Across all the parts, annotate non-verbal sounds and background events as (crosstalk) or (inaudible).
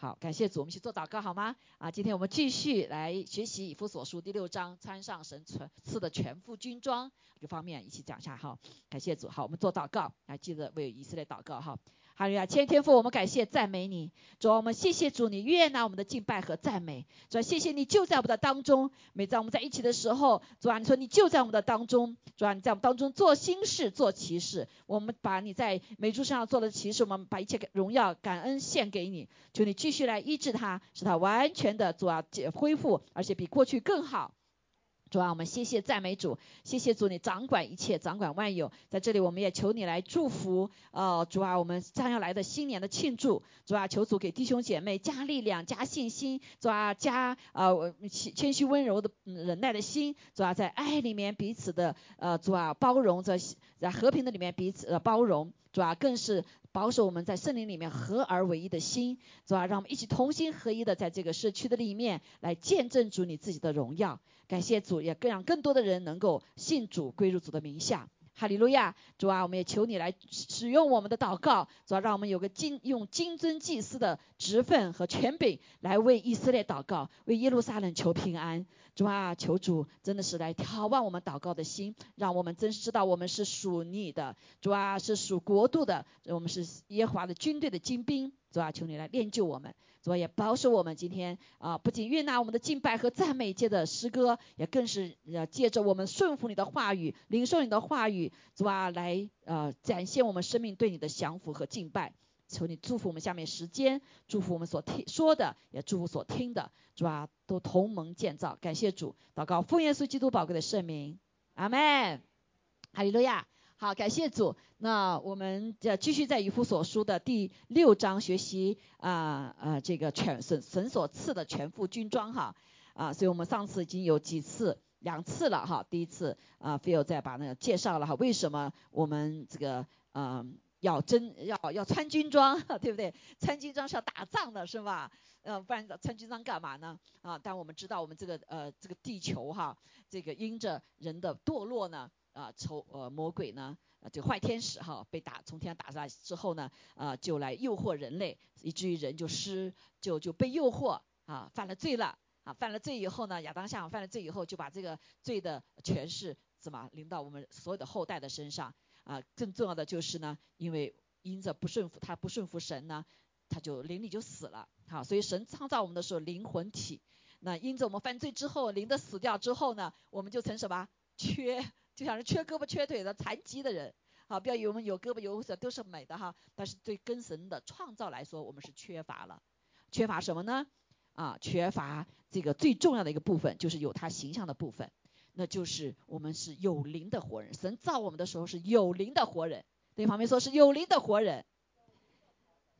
好，感谢主，我们一起做祷告好吗？啊，今天我们继续来学习以弗所书第六章，穿上神穿赐的全副军装这方面一起讲一下哈。感谢主，好，我们做祷告，来记得为以色列祷告哈。哈利亚，千天父，我们感谢赞美你，主啊，我们谢谢主，你悦纳我们的敬拜和赞美，主啊，谢谢你就在我们的当中，每在我们在一起的时候，主啊，你说你就在我们的当中，主啊，你在我们当中做新事，做奇事，我们把你在美珠身上做的奇事，我们把一切荣耀、感恩献给你，求你继续来医治他，使他完全的主啊恢复，而且比过去更好。主啊，我们谢谢赞美主，谢谢主，你掌管一切，掌管万有。在这里，我们也求你来祝福，呃，主啊，我们将要来的新年的庆祝，主啊，求主给弟兄姐妹加力量、加信心，主啊，加呃谦谦虚温柔的忍耐的心，主啊，在爱里面彼此的呃主啊包容，着在和平的里面彼此的包容，主啊，更是。保守我们在圣灵里面合而为一的心，是吧，让我们一起同心合一的在这个社区的里面来见证主你自己的荣耀。感谢主，也更让更多的人能够信主归入主的名下。哈利路亚，主啊，我们也求你来使用我们的祷告，主啊，让我们有个金用金尊祭司的职分和权柄来为以色列祷告，为耶路撒冷求平安。主啊，求主真的是来眺望我们祷告的心，让我们真知道我们是属你的，主啊，是属国度的，我们是耶和华的军队的精兵。主啊，求你来练就我们，主啊也保守我们今天啊，不仅悦纳我们的敬拜和赞美界的诗歌，也更是呃借着我们顺服你的话语，领受你的话语，主啊来呃展现我们生命对你的降服和敬拜。求你祝福我们下面时间，祝福我们所听说的，也祝福所听的，主啊都同盟建造。感谢主，祷告奉耶稣基督宝贵的圣名，阿门，哈利路亚。好，感谢主。那我们呃继续在以弗所书的第六章学习啊啊这个全神神所赐的全副军装哈啊，所以我们上次已经有几次两次了哈。第一次啊，Phil 再把那个介绍了哈，为什么我们这个嗯要真要要穿军装 (laughs) 对不对？穿军装是要打仗的是吧？呃，不然穿军装干嘛呢？啊，但我们知道我们这个呃这个地球哈，这个因着人的堕落呢。啊，丑呃魔鬼呢，啊这个坏天使哈，被打从天上打下来之后呢，啊就来诱惑人类，以至于人就失就就被诱惑啊，犯了罪了啊，犯了罪以后呢，亚当夏娃犯了罪以后，就把这个罪的权势怎么临到我们所有的后代的身上啊，更重要的就是呢，因为因着不顺服他不顺服神呢，他就灵里就死了，好，所以神创造我们的时候灵魂体，那因着我们犯罪之后灵的死掉之后呢，我们就成什么缺。就像是缺胳膊缺腿的残疾的人，好，不要以为我们有胳膊有腿都是美的哈，但是对跟神的创造来说，我们是缺乏了，缺乏什么呢？啊，缺乏这个最重要的一个部分，就是有他形象的部分，那就是我们是有灵的活人。神造我们的时候是有灵的活人，对旁边说是有灵的活人，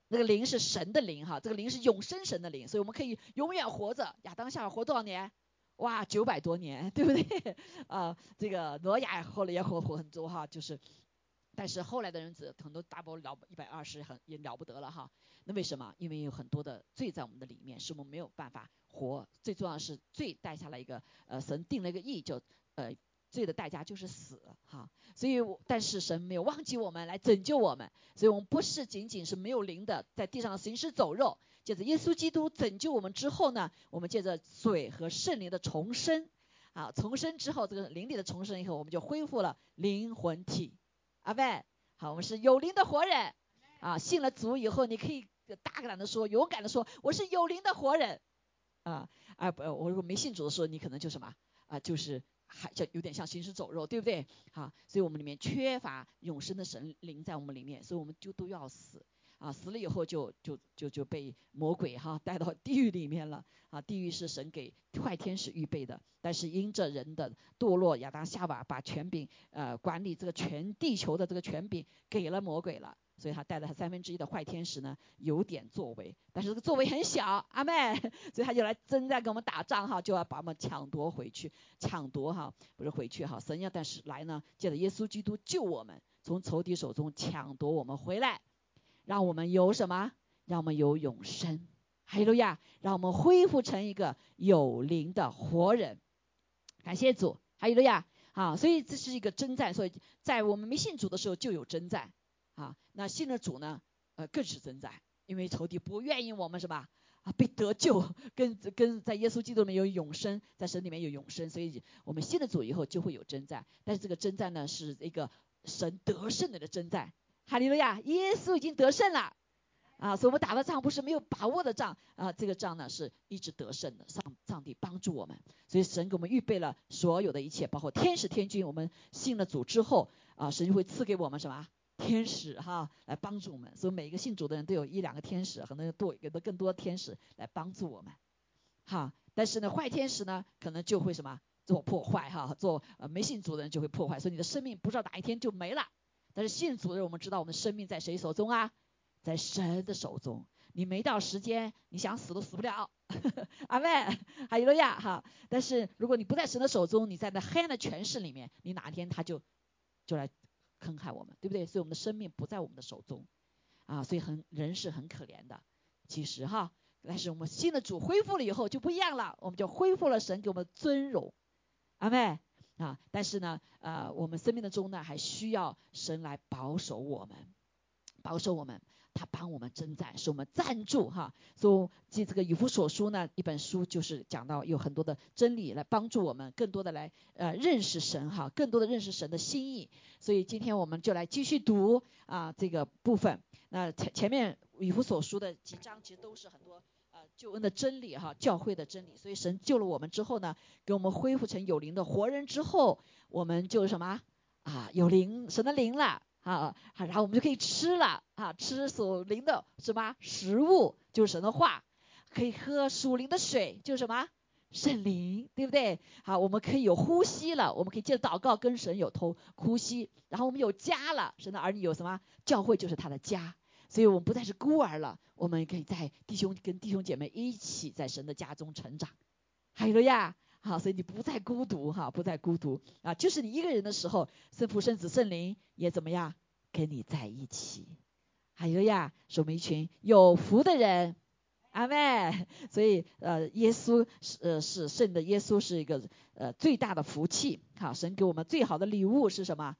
那个灵是神的灵哈，这个灵是永生神的灵，所以我们可以永远活着。亚当夏娃活多少年？哇，九百多年，(laughs) 对不对？啊，这个挪亚后来也活活很多哈，就是，但是后来的人子很多大波了一百二十很也了不得了哈。那为什么？因为有很多的罪在我们的里面，是我们没有办法活。最重要的是罪带下来一个呃，神定了一个义，就呃。罪的代价就是死，哈，所以我但是神没有忘记我们来拯救我们，所以我们不是仅仅是没有灵的在地上行尸走肉，借着耶稣基督拯救我们之后呢，我们借着水和圣灵的重生，啊，重生之后这个灵里的重生以后，我们就恢复了灵魂体，阿妹，好，我们是有灵的活人，啊，信了主以后，你可以大胆的说，勇敢的说，我是有灵的活人，啊，啊不，我如果没信主的时候，你可能就什么，啊，就是。还叫有点像行尸走肉，对不对？好，所以我们里面缺乏永生的神灵在我们里面，所以我们就都要死。啊！死了以后就就就就被魔鬼哈带到地狱里面了啊！地狱是神给坏天使预备的，但是因着人的堕落，亚当夏娃把权柄呃管理这个全地球的这个权柄给了魔鬼了。所以他带了他三分之一的坏天使呢，有点作为，但是这个作为很小，阿妹，(laughs) 所以他就来正在跟我们打仗哈，就要把我们抢夺回去，抢夺哈，不是回去哈，神要但是来呢，借着耶稣基督救我们，从仇敌手中抢夺我们回来，让我们有什么？让我们有永生，哈利路亚，让我们恢复成一个有灵的活人，感谢主，哈利路亚，好，所以这是一个征战，所以在我们没信主的时候就有征战。啊，那信了主呢，呃，更是征战，因为仇敌不愿意我们什么啊，被得救，跟跟在耶稣基督里面有永生，在神里面有永生，所以我们信了主以后就会有征战，但是这个征战呢是一个神得胜的的征战，哈利路亚，耶稣已经得胜了，啊，所以我们打的仗不是没有把握的仗，啊，这个仗呢是一直得胜的，上上帝帮助我们，所以神给我们预备了所有的一切，包括天使天军，我们信了主之后，啊，神就会赐给我们什么？天使哈来帮助我们，所以每一个信主的人都有一两个天使，可能多有的更多天使来帮助我们，哈。但是呢，坏天使呢，可能就会什么做破坏哈，做呃没信主的人就会破坏，所以你的生命不知道哪一天就没了。但是信主的人，我们知道我们的生命在谁手中啊？在神的手中。你没到时间，你想死都死不了。(laughs) 阿妹，哈利路亚哈。但是如果你不在神的手中，你在那黑暗的权势里面，你哪天他就就来。坑害我们，对不对？所以我们的生命不在我们的手中，啊，所以很人是很可怜的。其实哈，但是我们新的主恢复了以后就不一样了，我们就恢复了神给我们的尊荣，阿妹啊。但是呢，呃，我们生命的中呢，还需要神来保守我们，保守我们。他帮我们征战，是我们赞助哈。所以记这个以弗所书呢，一本书就是讲到有很多的真理来帮助我们，更多的来呃认识神哈，更多的认识神的心意。所以今天我们就来继续读啊这个部分。那前前面以弗所书的几章其实都是很多救恩的真理哈，教会的真理。所以神救了我们之后呢，给我们恢复成有灵的活人之后，我们就什么啊有灵神的灵了。啊，然后我们就可以吃了啊，吃属灵的什么食物，就是神的话，可以喝属灵的水，就是什么圣灵，对不对？好，我们可以有呼吸了，我们可以借着祷告跟神有通呼吸，然后我们有家了，神的儿女有什么教会就是他的家，所以我们不再是孤儿了，我们可以在弟兄跟弟兄姐妹一起在神的家中成长，还有呀。好，所以你不再孤独哈，不再孤独啊，就是你一个人的时候，圣父、圣子、圣灵也怎么样跟你在一起？还有呀，是我们一群有福的人，阿妹。所以呃，耶稣是呃是圣的，耶稣是一个呃最大的福气。好，神给我们最好的礼物是什么？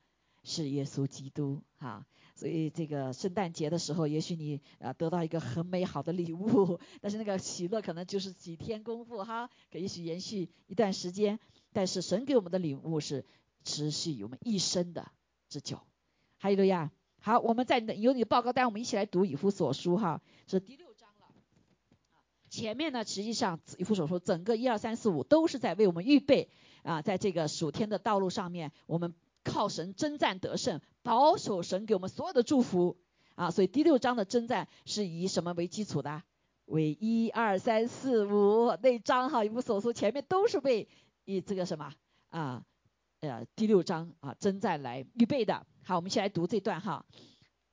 是耶稣基督。哈。所以这个圣诞节的时候，也许你啊得到一个很美好的礼物，(laughs) 但是那个喜乐可能就是几天功夫哈，可也许延续一段时间。但是神给我们的礼物是持续我们一生的之久。还有了呀，好，我们在有你的报告单，我们一起来读以弗所书哈，是第六章了。前面呢，实际上以弗所书整个一二三四五都是在为我们预备啊，在这个属天的道路上面，我们。靠神征战得胜，保守神给我们所有的祝福啊！所以第六章的征战是以什么为基础的？为一二三四五那章哈，一部所书前面都是为以这个什么啊呃第六章啊征战来预备的。好，我们一起来读这段哈。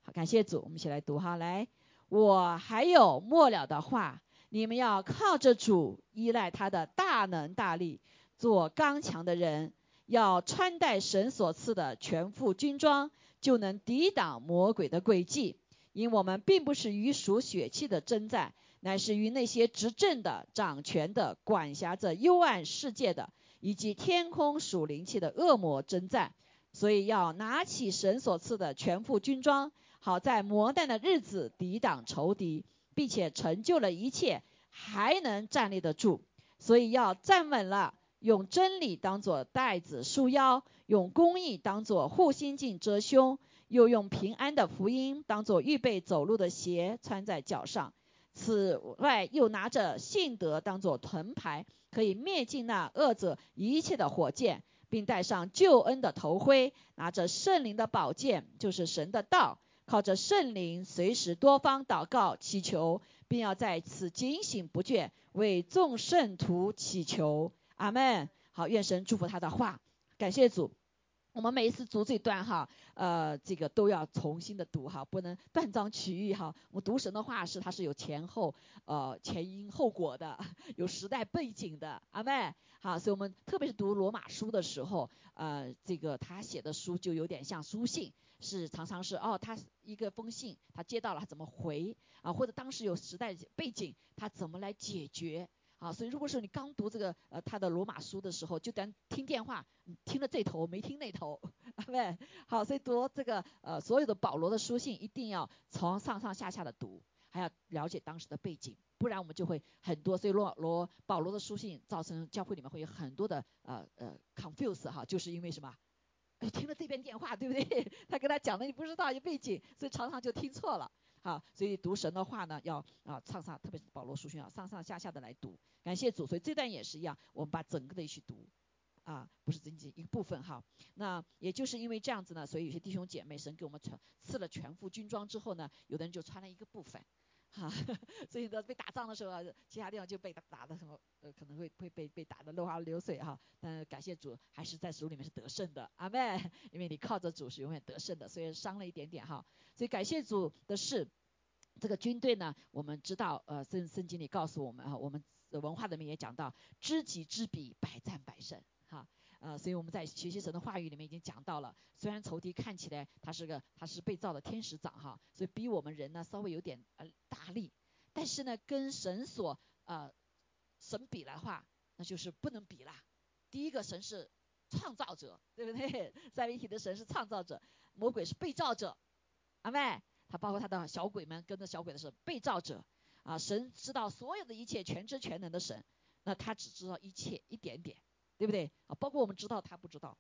好，感谢主，我们一起来读哈。来，我还有末了的话，你们要靠着主，依赖他的大能大力，做刚强的人。要穿戴神所赐的全副军装，就能抵挡魔鬼的诡计。因我们并不是与属血气的征战，乃是与那些执政的、掌权的、管辖着幽暗世界的，以及天空属灵气的恶魔征战。所以要拿起神所赐的全副军装，好在磨难的日子抵挡仇敌，并且成就了一切，还能站立得住。所以要站稳了。用真理当作带子束腰，用公义当作护心镜遮胸，又用平安的福音当作预备走路的鞋穿在脚上。此外，又拿着信德当作盾牌，可以灭尽那恶者一切的火箭，并带上救恩的头盔，拿着圣灵的宝剑，就是神的道，靠着圣灵随时多方祷告祈求，并要在此警醒不倦，为众圣徒祈求。阿门。好，愿神祝福他的话。感谢主。我们每一次读这段哈，呃，这个都要重新的读哈，不能断章取义哈。我们读神的话是它是有前后呃前因后果的，有时代背景的。阿妹，好，所以我们特别是读罗马书的时候，呃，这个他写的书就有点像书信，是常常是哦，他一个封信他接到了他怎么回啊，或者当时有时代背景他怎么来解决。啊，所以如果说你刚读这个呃他的罗马书的时候，就当听电话，听了这头没听那头，(laughs) 对好，所以读这个呃所有的保罗的书信，一定要从上上下下的读，还要了解当时的背景。不然我们就会很多。所以罗罗保罗的书信造成教会里面会有很多的呃呃 confuse 哈，就是因为什么？听了这边电话，对不对？(laughs) 他跟他讲的你不知道有背景，所以常常就听错了。好，所以读神的话呢，要啊上上，特别是保罗书信啊，上上下下的来读。感谢主，所以这段也是一样，我们把整个的一起读啊，不是仅仅一部分哈。那也就是因为这样子呢，所以有些弟兄姐妹，神给我们穿赐了全副军装之后呢，有的人就穿了一个部分。哈，所以呢，被打仗的时候啊，其他地方就被打打的什么，呃，可能会会被被打的落花流水哈。但感谢主，还是在主里面是得胜的，阿妹，因为你靠着主是永远得胜的，虽然伤了一点点哈。所以感谢主的是，这个军队呢，我们知道，呃，圣圣经里告诉我们哈，我们文化里面也讲到，知己知彼，百战百胜。哈呃，所以我们在学习神的话语里面已经讲到了，虽然仇敌看起来他是个他是被造的天使长哈，所以比我们人呢稍微有点呃大力，但是呢跟神所呃神比的话，那就是不能比啦。第一个神是创造者，对不对？(laughs) 三位一体的神是创造者，魔鬼是被造者，阿妹，他包括他的小鬼们跟着小鬼的是被造者啊。神知道所有的一切，全知全能的神，那他只知道一切一点点。对不对啊？包括我们知道他不知道，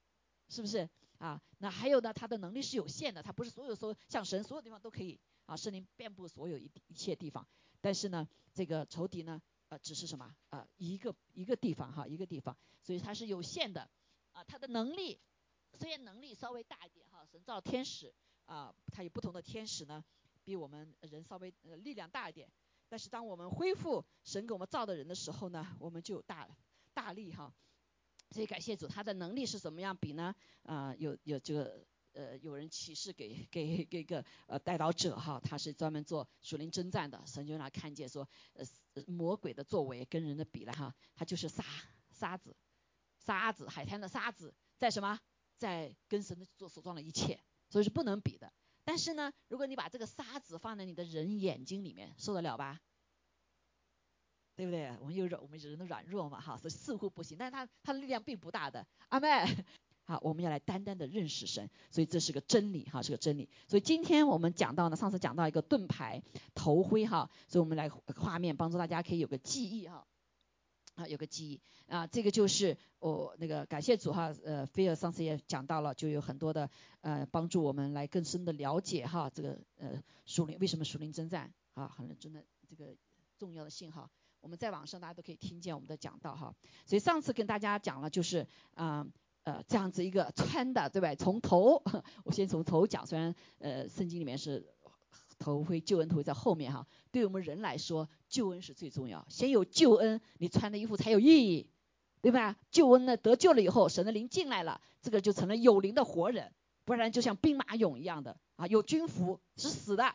是不是啊？那还有呢？他的能力是有限的，他不是所有说像神所有地方都可以啊，圣灵遍布所有一一切地方。但是呢，这个仇敌呢，呃，只是什么啊？一个一个地方哈，一个地方，所以他是有限的啊。他的能力虽然能力稍微大一点哈，神造天使啊，他有不同的天使呢，比我们人稍微呃力量大一点。但是当我们恢复神给我们造的人的时候呢，我们就有大大力哈。所以感谢主，他的能力是怎么样比呢？啊，有有这个呃，有人启示给给给个呃带导者哈，他是专门做属灵征战的，神就让他看见说，呃魔鬼的作为跟人的比了哈，他就是沙沙子，沙子海滩的沙子，在什么？在跟神的做所装的一切，所以是不能比的。但是呢，如果你把这个沙子放在你的人眼睛里面，受得了吧？对不对？我们有软，我们人的软弱嘛，哈，所以似乎不行，但是他他的力量并不大的，阿妹，好，我们要来单单的认识神，所以这是个真理，哈，是个真理。所以今天我们讲到呢，上次讲到一个盾牌头盔，哈，所以我们来画面帮助大家可以有个记忆，哈，啊，有个记忆，啊，这个就是我那个感谢主，哈，呃，菲尔上次也讲到了，就有很多的呃帮助我们来更深的了解，哈，这个呃属灵为什么属灵征战，啊，很真的这个重要的信号。我们在网上大家都可以听见我们的讲道哈，所以上次跟大家讲了就是啊呃这样子一个穿的对吧？从头 (laughs) 我先从头讲，虽然呃圣经里面是头盔救恩头盔在后面哈，对我们人来说救恩是最重要，先有救恩你穿的衣服才有意义，对吧？救恩呢得救了以后神的灵进来了，这个就成了有灵的活人，不然就像兵马俑一样的啊有军服是死的。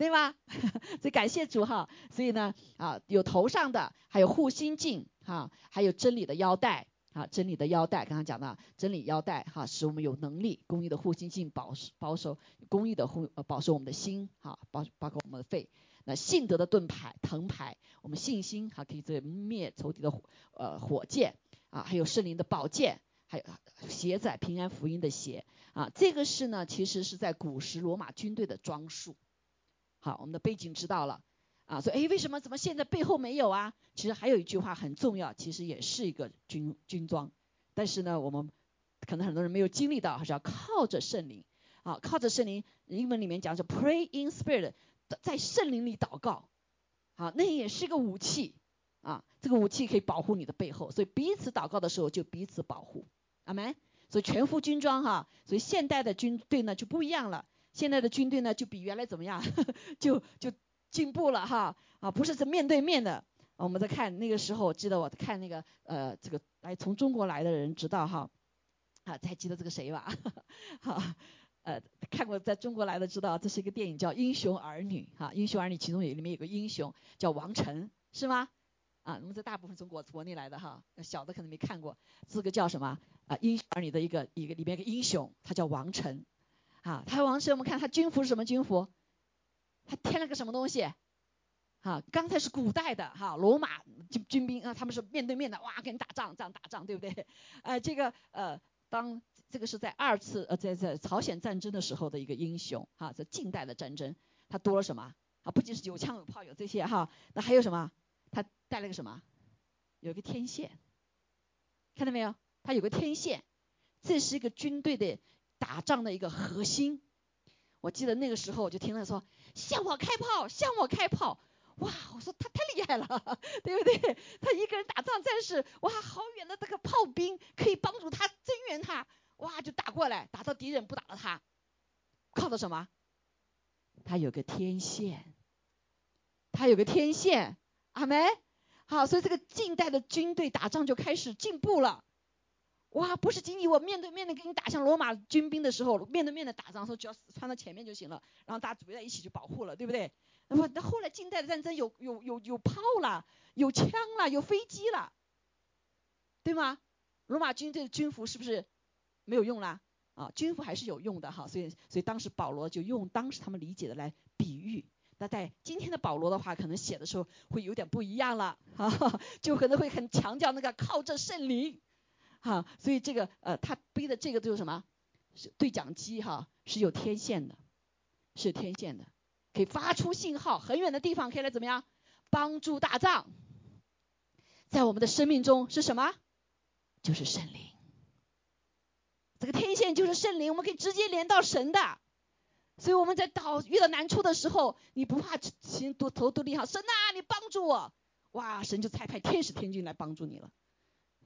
对吗？(laughs) 所以感谢主哈，所以呢啊有头上的，还有护心镜哈，还有真理的腰带啊，真理的腰带，刚刚讲的真理腰带哈，使我们有能力，公益的护心镜保保守公益的护呃保守我们的心哈，包包括我们的肺。那信德的盾牌藤牌，我们信心哈可以这灭仇敌的呃火箭啊，还有圣灵的宝剑，还有鞋载平安福音的鞋啊，这个是呢其实是在古时罗马军队的装束。好，我们的背景知道了啊，所以哎，为什么怎么现在背后没有啊？其实还有一句话很重要，其实也是一个军军装，但是呢，我们可能很多人没有经历到，还是要靠着圣灵啊，靠着圣灵，英文里面讲是 pray in spirit，在圣灵里祷告，好，那也是个武器啊，这个武器可以保护你的背后，所以彼此祷告的时候就彼此保护，阿门。所以全副军装哈，所以现代的军队呢就不一样了。现在的军队呢，就比原来怎么样？(laughs) 就就进步了哈啊，不是是面对面的。我们在看那个时候，记得我看那个呃，这个来从中国来的人知道哈啊，还记得这个谁吧？好 (laughs) 呃，看过在中国来的知道，这是一个电影叫《英雄儿女》哈，《英雄儿女》其中有里面有个英雄叫王晨，是吗？啊，我们这大部分中国国内来的哈，小的可能没看过，这个叫什么啊？《英雄儿女》的一个一个里面一个英雄，他叫王晨。啊，他王神，我们看他军服是什么军服？他添了个什么东西？哈，刚才是古代的哈，罗马军军兵啊，他们是面对面的，哇，跟你打仗，这样打仗，对不对？呃，这个呃，当这个是在二次呃，在在朝鲜战争的时候的一个英雄哈，在近代的战争，他多了什么？啊，不仅是有枪有炮有这些哈，那还有什么？他带了个什么？有个天线，看到没有？他有个天线，这是一个军队的打仗的一个核心。我记得那个时候我就听他说向我开炮，向我开炮。哇，我说他太厉害了，(laughs) 对不对？他一个人打仗战士，哇，好远的这个炮兵可以帮助他增援他，哇，就打过来，打到敌人不打了他，靠的什么？他有个天线，他有个天线，阿梅，好，所以这个近代的军队打仗就开始进步了。哇，不是仅仅我面对面的跟你打，像罗马军兵的时候，面对面的打仗时候，只要穿到前面就行了，然后大家组在一起就保护了，对不对？那么那后来近代的战争有有有有炮了，有枪了，有飞机了，对吗？罗马军队的军服是不是没有用了？啊，军服还是有用的哈，所以所以当时保罗就用当时他们理解的来比喻。那在今天的保罗的话，可能写的时候会有点不一样了，哈，(laughs) 就可能会很强调那个靠着圣灵。哈，所以这个呃，他背的这个就是什么？是对讲机哈，是有天线的，是天线的，可以发出信号，很远的地方可以来怎么样？帮助大藏。在我们的生命中是什么？就是圣灵。这个天线就是圣灵，我们可以直接连到神的。所以我们在到遇到难处的时候，你不怕心多头多厉害，神啊，你帮助我，哇，神就差派天使天军来帮助你了，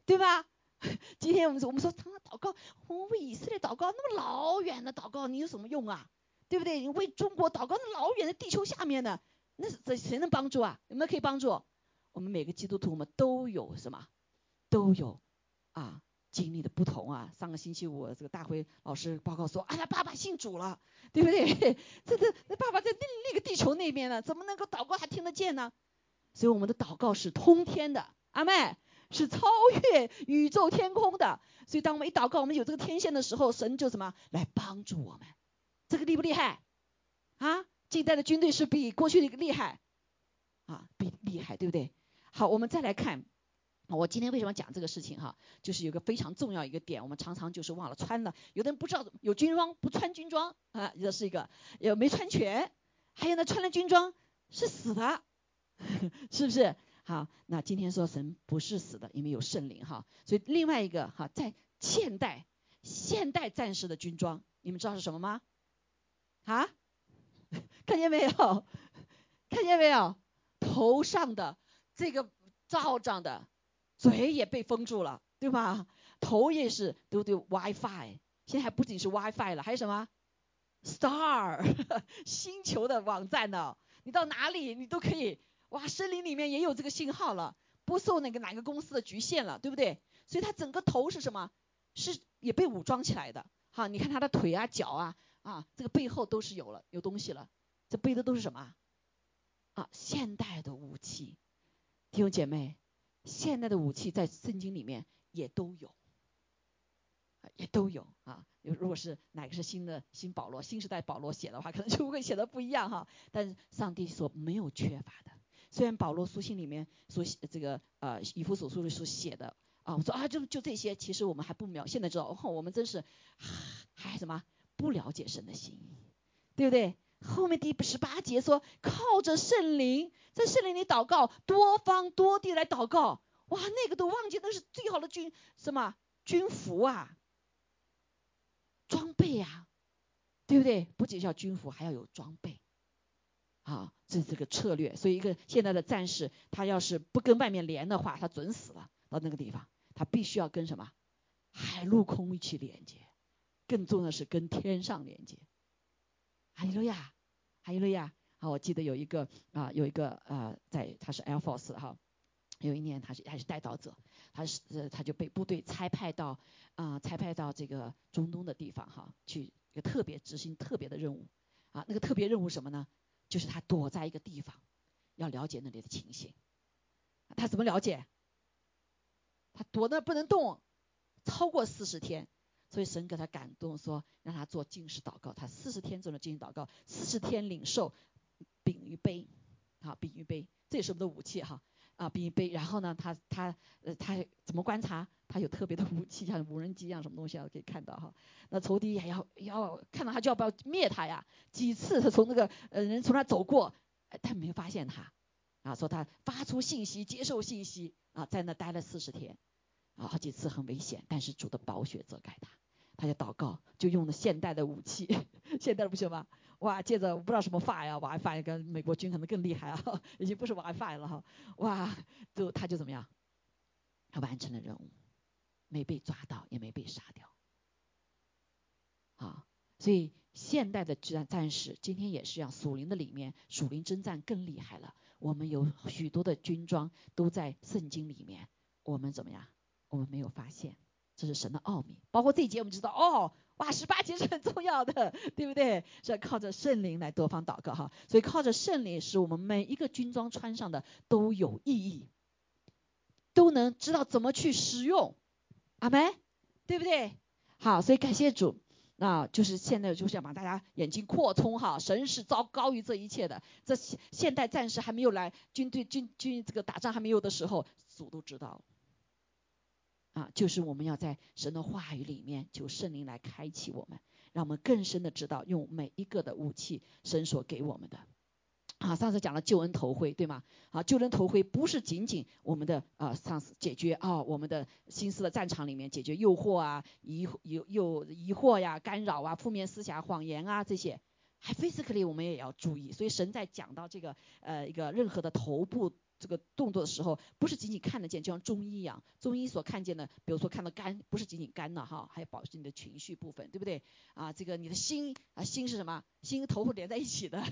对吧？(laughs) 今天我们说，我们说他祷告，我们为以色列祷告，那么老远的祷告，你有什么用啊？对不对？你为中国祷告，那老远的地球下面的，那谁谁能帮助啊？有没有可以帮助？我们每个基督徒，我们都有什么？都有啊，经历的不同啊。上个星期五，这个大辉老师报告说，哎呀，爸爸信主了，对不对？(laughs) 这这那爸爸在那那个地球那边呢，怎么能够祷告还听得见呢？所以我们的祷告是通天的，阿妹。是超越宇宙天空的，所以当我们一祷告，我们有这个天线的时候，神就什么来帮助我们？这个厉不厉害？啊，近代的军队是比过去的一个厉害啊，比厉害，对不对？好，我们再来看，我今天为什么讲这个事情哈？就是有个非常重要一个点，我们常常就是忘了穿了，有的人不知道有军装不穿军装啊，这是一个，有没穿全，还有呢穿了军装是死的，(laughs) 是不是？好，那今天说神不是死的，因为有圣灵哈。所以另外一个哈，在现代现代战士的军装，你们知道是什么吗？啊？(laughs) 看见没有？看见没有？头上的这个罩上的嘴也被封住了，对吧？头也是都对 WiFi，现在还不仅是 WiFi 了，还有什么 Star (laughs) 星球的网站呢？你到哪里你都可以。哇，森林里面也有这个信号了，不受那个哪个公司的局限了，对不对？所以它整个头是什么？是也被武装起来的。好，你看他的腿啊、脚啊，啊，这个背后都是有了有东西了。这背的都是什么？啊，现代的武器。弟兄姐妹，现代的武器在圣经里面也都有，也都有啊。如果是哪个是新的新保罗、新时代保罗写的话，可能就会写的不一样哈。但是上帝所没有缺乏的。虽然保罗书信里面所写这个呃以弗所书的所写的啊，我说啊就就这些，其实我们还不了，现在知道哦，我们真是还什么不了解神的心，对不对？后面第十八节说靠着圣灵，在圣灵里祷告，多方多地来祷告，哇，那个都忘记那是最好的军什么军服啊，装备啊，对不对？不仅要军服，还要有装备。啊，这是这个策略，所以一个现在的战士，他要是不跟外面连的话，他准死了。到那个地方，他必须要跟什么海陆空一起连接，更重要的是跟天上连接。哈利路亚，哈利路亚。好，我记得有一个啊，有一个呃，在他是 Air Force 哈，有一年他是还是带导者，他是呃他就被部队差派到啊差派到这个中东的地方哈，去一个特别执行特别的任务啊，那个特别任务什么呢？就是他躲在一个地方，要了解那里的情形。他怎么了解？他躲那不能动，超过四十天，所以神给他感动说，让他做进食祷告。他四十天做了进食祷告，四十天领受饼与杯，啊，饼与杯，这也是我们的武器哈，啊，饼与杯。然后呢，他他呃他怎么观察？他有特别的武器，像无人机一样什么东西啊，可以看到哈。那仇敌还要要看到他就要不要灭他呀？几次他从那个呃人从那走过，但没发现他，啊，说他发出信息，接受信息，啊，在那待了四十天，啊，好几次很危险，但是主的宝血遮盖他，他就祷告，就用了现代的武器，现代的武器吗？哇，接着不知道什么 fire，wifi 跟美国军可能更厉害啊，(laughs) 已经不是 WiFi 了哈，哇，就他就怎么样，他完成了任务，没被抓到，也没被杀掉，啊，所以。现代的战战士今天也是一样，属灵的里面，属灵征战更厉害了。我们有许多的军装都在圣经里面，我们怎么样？我们没有发现，这是神的奥秘。包括这一节，我们知道哦，哇，十八节是很重要的，对不对？是靠着圣灵来多方祷告哈。所以靠着圣灵，使我们每一个军装穿上的都有意义，都能知道怎么去使用。阿门，对不对？好，所以感谢主。那就是现在就是要把大家眼睛扩充哈，神是糟高于这一切的。这现代战士还没有来，军队军军这个打仗还没有的时候，主都知道。啊，就是我们要在神的话语里面求圣灵来开启我们，让我们更深的知道用每一个的武器，神所给我们的。啊，上次讲了救恩头盔，对吗？啊，救恩头盔不是仅仅我们的啊，上次解决啊，我们的心思的战场里面解决诱惑啊，疑有有疑惑呀、干扰啊、负面思想、谎言啊这些，还 physically 我们也要注意。所以神在讲到这个呃一个任何的头部。这个动作的时候，不是仅仅看得见，就像中医一样，中医所看见的，比如说看到肝，不是仅仅肝了哈，还有保持你的情绪部分，对不对？啊，这个你的心啊，心是什么？心头连在一起的，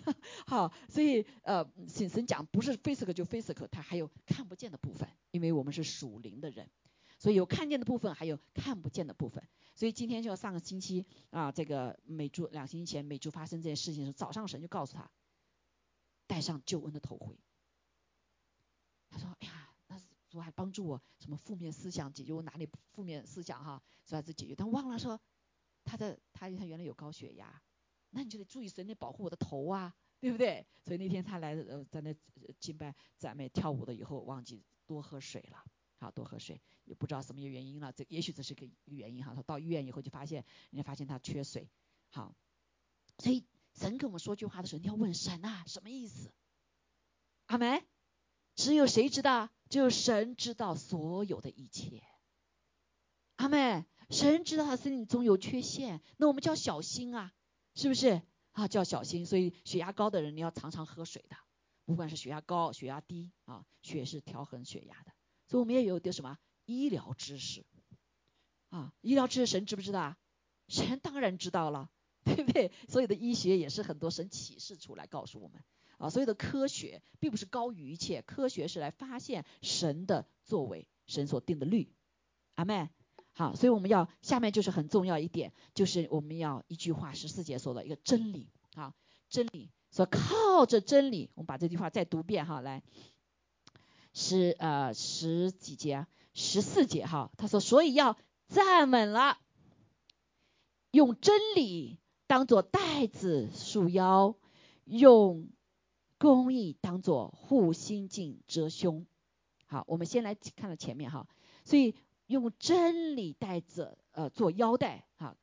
好，所以呃，神神讲不是 physical 就 physical，它还有看不见的部分，因为我们是属灵的人，所以有看见的部分，还有看不见的部分。所以今天就要上个星期啊，这个美珠两星期前美珠发生这件事情的时候，早上神就告诉他，戴上救恩的头盔。他说：“哎呀，那主还帮助我什么负面思想解决我哪里负面思想哈，主要是解决。但忘了说，他的他他原来有高血压，那你就得注意神得保护我的头啊，对不对？所以那天他来呃在那敬拜赞美跳舞的以后，忘记多喝水了，好多喝水，也不知道什么原因了，这也许这是个原因哈。他到医院以后就发现，人家发现他缺水，好，所以神跟我们说句话的时候，你要问神啊，什么意思？阿门。”只有谁知道？只有神知道所有的一切。阿妹，神知道他身体中有缺陷，那我们就要小心啊，是不是？啊，就要小心。所以血压高的人，你要常常喝水的，不管是血压高、血压低啊，血是调衡血压的。所以我们也有点什么医疗知识啊？医疗知识神知不知道啊？神当然知道了，(laughs) 对不对？所有的医学也是很多神启示出来告诉我们。啊，所有的科学并不是高于一切，科学是来发现神的作为，神所定的律。阿妹，好，所以我们要下面就是很重要一点，就是我们要一句话十四节说的一个真理啊，真理，说靠着真理，我们把这句话再读遍哈，来，十呃十几节，十四节哈，他说所以要站稳了，用真理当做带子束腰，用。公益当做护心镜遮胸，好，我们先来看到前面哈，所以用真理带着呃做腰带哈，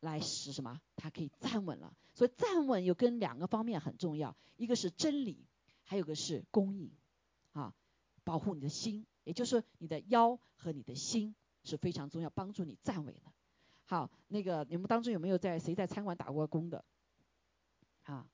来使什么？它可以站稳了。所以站稳有跟两个方面很重要，一个是真理，还有个是公益啊，保护你的心，也就是你的腰和你的心是非常重要，帮助你站稳了。好，那个你们当中有没有在谁在餐馆打过工的？啊？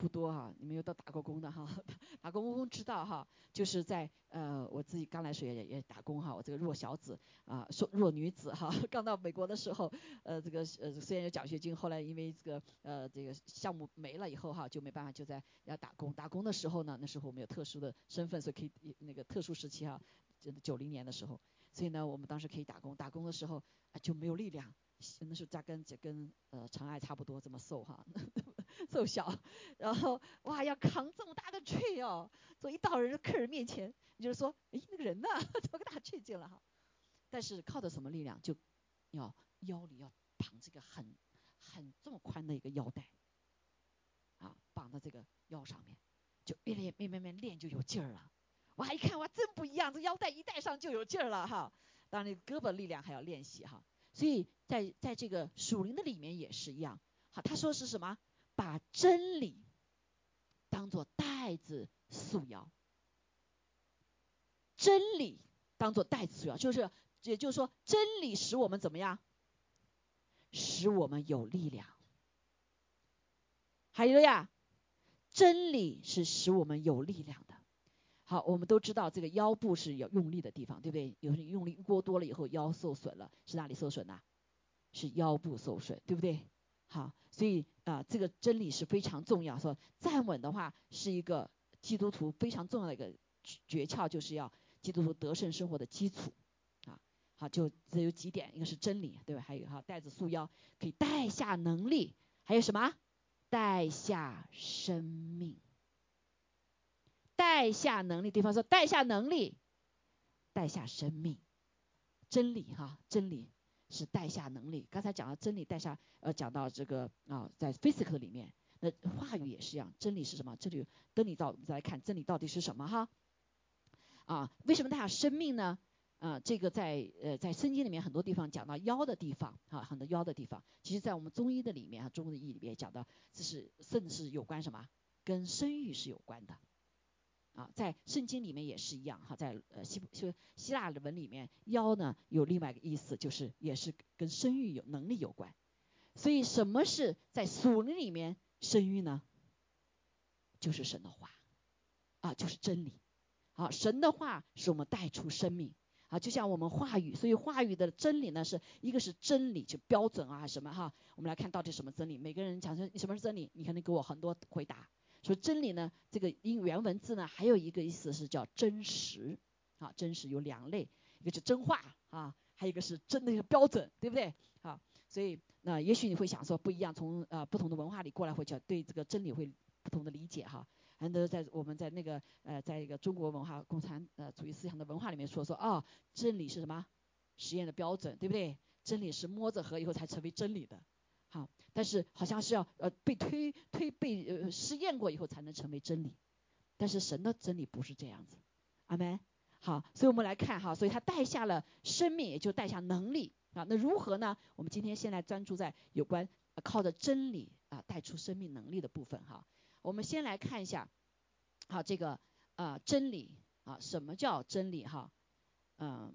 不多哈，你们有都打过工的哈，(laughs) 打过工知道哈，就是在呃我自己刚来时也也打工哈，我这个弱小子啊，弱弱女子哈，(laughs) 刚到美国的时候，呃这个呃虽然有奖学金，后来因为这个呃这个项目没了以后哈，就没办法就在要打工，打工的时候呢，那时候我们有特殊的身份，所以可以那个特殊时期哈，九零年的时候，所以呢我们当时可以打工，打工的时候啊就没有力量。那时候扎根就跟呃长爱差不多这么瘦哈，(laughs) 瘦小，然后哇要扛这么大的锤哦，所以一到人客人面前，你就说，哎那个人呢，(laughs) 怎么个大锤进了哈？但是靠的什么力量？就要腰里要绑这个很很这么宽的一个腰带，啊绑到这个腰上面，就越练慢慢慢练就有劲儿了。哇一看哇真不一样，这腰带一戴上就有劲儿了哈。当然胳膊力量还要练习哈。所以在在这个属灵的里面也是一样，好，他说是什么？把真理当做带子束腰。真理当做带子束腰，就是也就是说，真理使我们怎么样？使我们有力量。还有呀，真理是使我们有力量的。好，我们都知道这个腰部是有用力的地方，对不对？有时用力过多了以后，腰受损了，是哪里受损呢？是腰部受损，对不对？好，所以啊，这个真理是非常重要。说站稳的话，是一个基督徒非常重要的一个诀诀窍，就是要基督徒得胜生活的基础啊。好，就这有几点，一个是真理，对吧？还有哈，带子束腰可以带下能力，还有什么？带下生命。带下能力，对方说带下能力，带下生命，真理哈，真理是带下能力。刚才讲到真理带下，呃，讲到这个啊，在 physical 里面，那话语也是一样，真理是什么？这里真理到我们再来看真理到底是什么哈？啊，为什么带下生命呢？啊，这个在呃在圣经里面很多地方讲到腰的地方啊，很多腰的地方，其实在我们中医的里面啊，中医里面讲到，这是甚至是有关什么？跟生育是有关的。啊，在圣经里面也是一样哈，在呃希希希腊文里面，腰呢有另外一个意思，就是也是跟生育有能力有关。所以什么是在属灵里面生育呢？就是神的话啊，就是真理。好，神的话使我们带出生命啊，就像我们话语，所以话语的真理呢，是一个是真理，就标准啊什么哈。我们来看到底什么真理？每个人讲说什么是真理，你可能给我很多回答。说真理呢，这个因原文字呢，还有一个意思是叫真实啊，真实有两类，一个是真话啊，还有一个是真的一个标准，对不对？好，所以那也许你会想说不一样，从呃不同的文化里过来，会叫对这个真理会不同的理解哈。很多在我们在那个呃在一个中国文化共产呃主义思想的文化里面说说哦，真理是什么实验的标准，对不对？真理是摸着河以后才成为真理的。但是好像是要呃被推推被呃试验过以后才能成为真理，但是神的真理不是这样子，阿门。好，所以我们来看哈，所以他带下了生命，也就带下能力啊。那如何呢？我们今天先来专注在有关靠着真理啊带出生命能力的部分哈。我们先来看一下，好这个啊真理啊什么叫真理哈？嗯，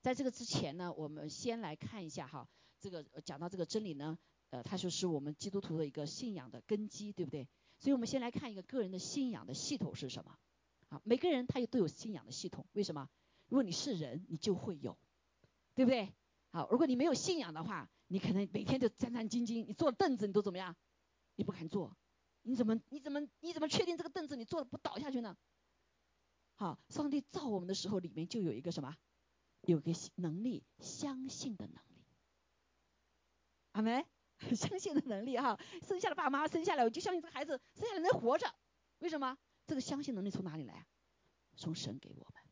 在这个之前呢，我们先来看一下哈。这个讲到这个真理呢，呃，它就是我们基督徒的一个信仰的根基，对不对？所以我们先来看一个个人的信仰的系统是什么。好，每个人他也都有信仰的系统，为什么？如果你是人，你就会有，对不对？好，如果你没有信仰的话，你可能每天就战战兢兢，你坐凳子你都怎么样？你不敢坐，你怎么你怎么你怎么确定这个凳子你坐了不倒下去呢？好，上帝造我们的时候里面就有一个什么？有个能力，相信的能力。阿门，(laughs) 相信的能力哈，生下了爸妈生下来，我就相信这个孩子生下来能活着。为什么？这个相信能力从哪里来？从神给我们。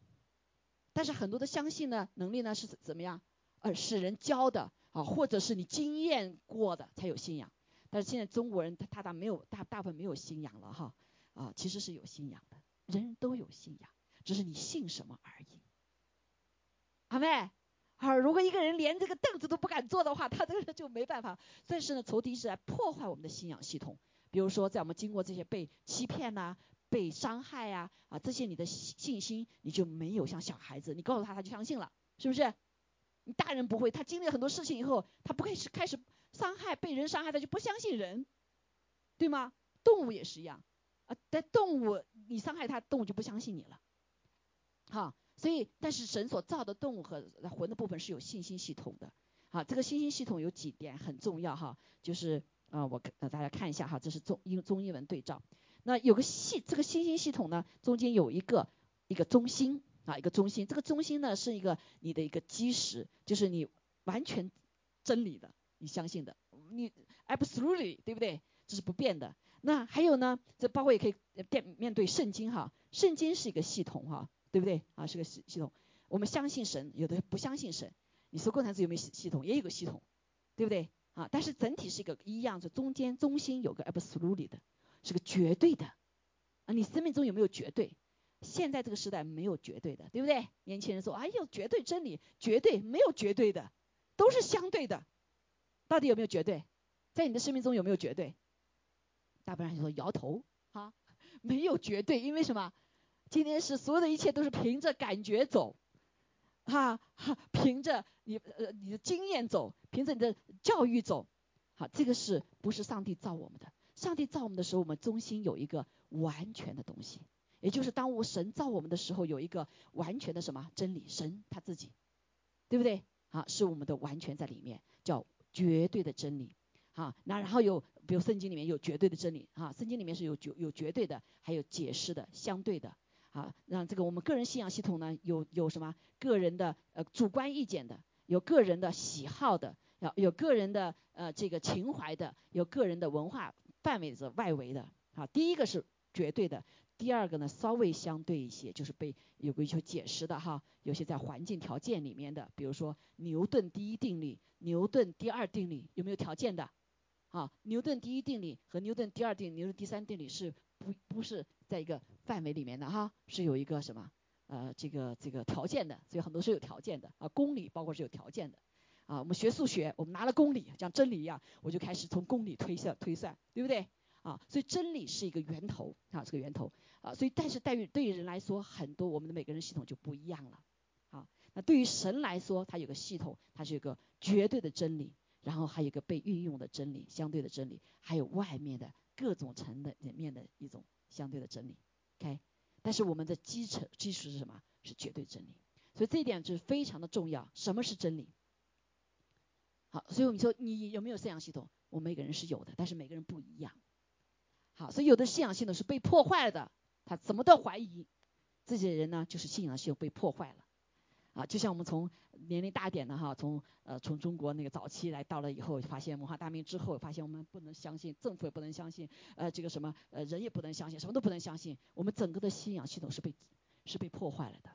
但是很多的相信呢能力呢是怎么样？呃，是人教的啊，或者是你经验过的才有信仰。但是现在中国人他他大没有大大部分没有信仰了哈啊，其实是有信仰的，人人都有信仰，只是你信什么而已。阿妹。好，如果一个人连这个凳子都不敢坐的话，他这个人就没办法。但是呢，仇敌是来破坏我们的信仰系统。比如说，在我们经过这些被欺骗呐、被伤害呀啊这些，你的信心你就没有像小孩子，你告诉他他就相信了，是不是？你大人不会，他经历了很多事情以后，他不会是开始伤害被人伤害，他就不相信人，对吗？动物也是一样啊，在动物你伤害它，动物就不相信你了。好。所以，但是神所造的动物和魂的部分是有信心系统的。好，这个信心系统有几点很重要哈，就是啊，我呃大家看一下哈，这是中英中英文对照。那有个系，这个信心系统呢，中间有一个一个中心啊，一个中心。这个中心呢是一个你的一个基石，就是你完全真理的，你相信的，你 absolutely 对不对？这是不变的。那还有呢，这包括也可以面面对圣经哈，圣经是一个系统哈。对不对啊？是个系系统。我们相信神，有的不相信神。你说共产主义有没有系系统？也有个系统，对不对啊？但是整体是一个一样，就中间中心有个 absolutely 的，是个绝对的啊。你生命中有没有绝对？现在这个时代没有绝对的，对不对？年轻人说，哎呦，绝对真理，绝对没有绝对的，都是相对的。到底有没有绝对？在你的生命中有没有绝对？大部分人说摇头啊。(laughs) 没有绝对，因为什么？今天是所有的一切都是凭着感觉走，哈哈，凭着你呃你的经验走，凭着你的教育走，好，这个是不是上帝造我们的？上帝造我们的时候，我们中心有一个完全的东西，也就是当我神造我们的时候，有一个完全的什么真理？神他自己，对不对？好，是我们的完全在里面，叫绝对的真理。好，那然后有，比如圣经里面有绝对的真理，哈，圣经里面是有绝有绝对的，还有解释的，相对的。啊，让这个我们个人信仰系统呢，有有什么个人的呃主观意见的，有个人的喜好的，要有个人的呃这个情怀的，有个人的文化范围的外围的。好，第一个是绝对的，第二个呢稍微相对一些，就是被有个些解释的哈，有些在环境条件里面的，比如说牛顿第一定律、牛顿第二定律有没有条件的？啊，牛顿第一定律和牛顿第二定、牛顿第三定律是不不是在一个范围里面的哈，是有一个什么呃这个这个条件的，所以很多是有条件的啊，公理包括是有条件的啊。我们学数学，我们拿了公理像真理一样，我就开始从公理推算推算，对不对啊？所以真理是一个源头啊，是个源头啊。所以但是对于对于人来说，很多我们的每个人系统就不一样了啊。那对于神来说，它有个系统，它是一个绝对的真理。然后还有一个被运用的真理，相对的真理，还有外面的各种层的里面的一种相对的真理，OK。但是我们的基础基础是什么？是绝对真理。所以这一点就是非常的重要。什么是真理？好，所以我们说你有没有信仰系统？我们每个人是有的，但是每个人不一样。好，所以有的信仰系统是被破坏的，他怎么都怀疑。这些人呢，就是信仰系统被破坏了。啊，就像我们从年龄大点的哈，从呃从中国那个早期来到了以后，发现文化大革命之后，发现我们不能相信政府也不能相信，呃这个什么呃人也不能相信，什么都不能相信，我们整个的信仰系统是被是被破坏了的。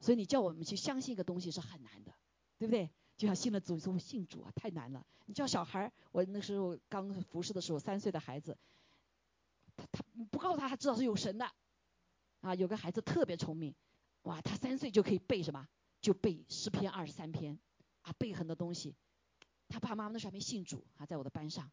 所以你叫我们去相信一个东西是很难的，对不对？就像信了祖宗信主啊，太难了。你叫小孩儿，我那时候刚服侍的时候，三岁的孩子，他他不告诉他，他知道是有神的。啊，有个孩子特别聪明。哇，他三岁就可以背什么？就背诗篇二十三篇，啊，背很多东西。他爸爸妈妈那时候还没信主，还在我的班上。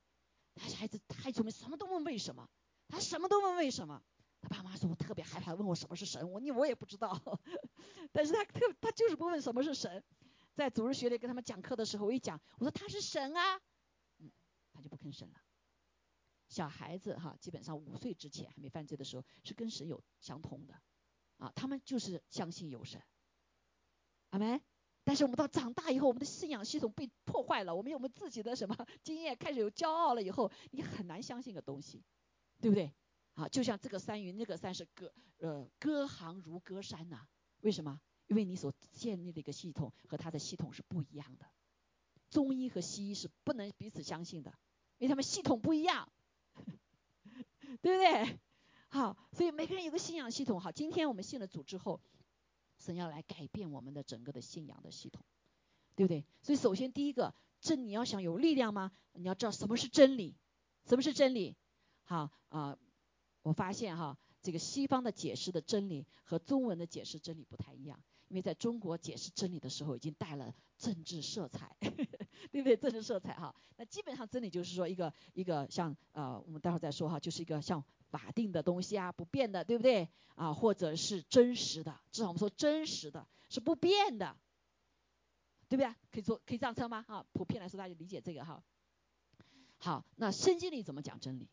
他孩子太聪明，什么都问为什么，他什么都问为什么。他爸妈说我特别害怕问我什么是神，我你我也不知道。(laughs) 但是他特他就是不问什么是神。在组织学里跟他们讲课的时候，我一讲，我说他是神啊，嗯，他就不吭声了。小孩子哈，基本上五岁之前还没犯罪的时候，是跟神有相通的。啊，他们就是相信有神，阿门。但是我们到长大以后，我们的信仰系统被破坏了，我们有我们自己的什么 (laughs) 经验，开始有骄傲了以后，你很难相信个东西，对不对？啊，就像这个山与那个山是隔呃隔行如隔山呐。为什么？因为你所建立的一个系统和他的系统是不一样的。中医和西医是不能彼此相信的，因为他们系统不一样，(laughs) 对不对？好，所以每个人有个信仰系统。好，今天我们信了主之后，神要来改变我们的整个的信仰的系统，对不对？所以首先第一个，这你要想有力量吗？你要知道什么是真理，什么是真理？好啊，我发现哈，这个西方的解释的真理和中文的解释真理不太一样，因为在中国解释真理的时候已经带了政治色彩，(laughs) 对不对？政治色彩哈，那基本上真理就是说一个一个像呃，我们待会儿再说哈，就是一个像。法定的东西啊，不变的，对不对啊？或者是真实的，至少我们说真实的是不变的，对不对？可以说可以这样称吗？啊，普遍来说大家理解这个哈。好，那圣经里怎么讲真理？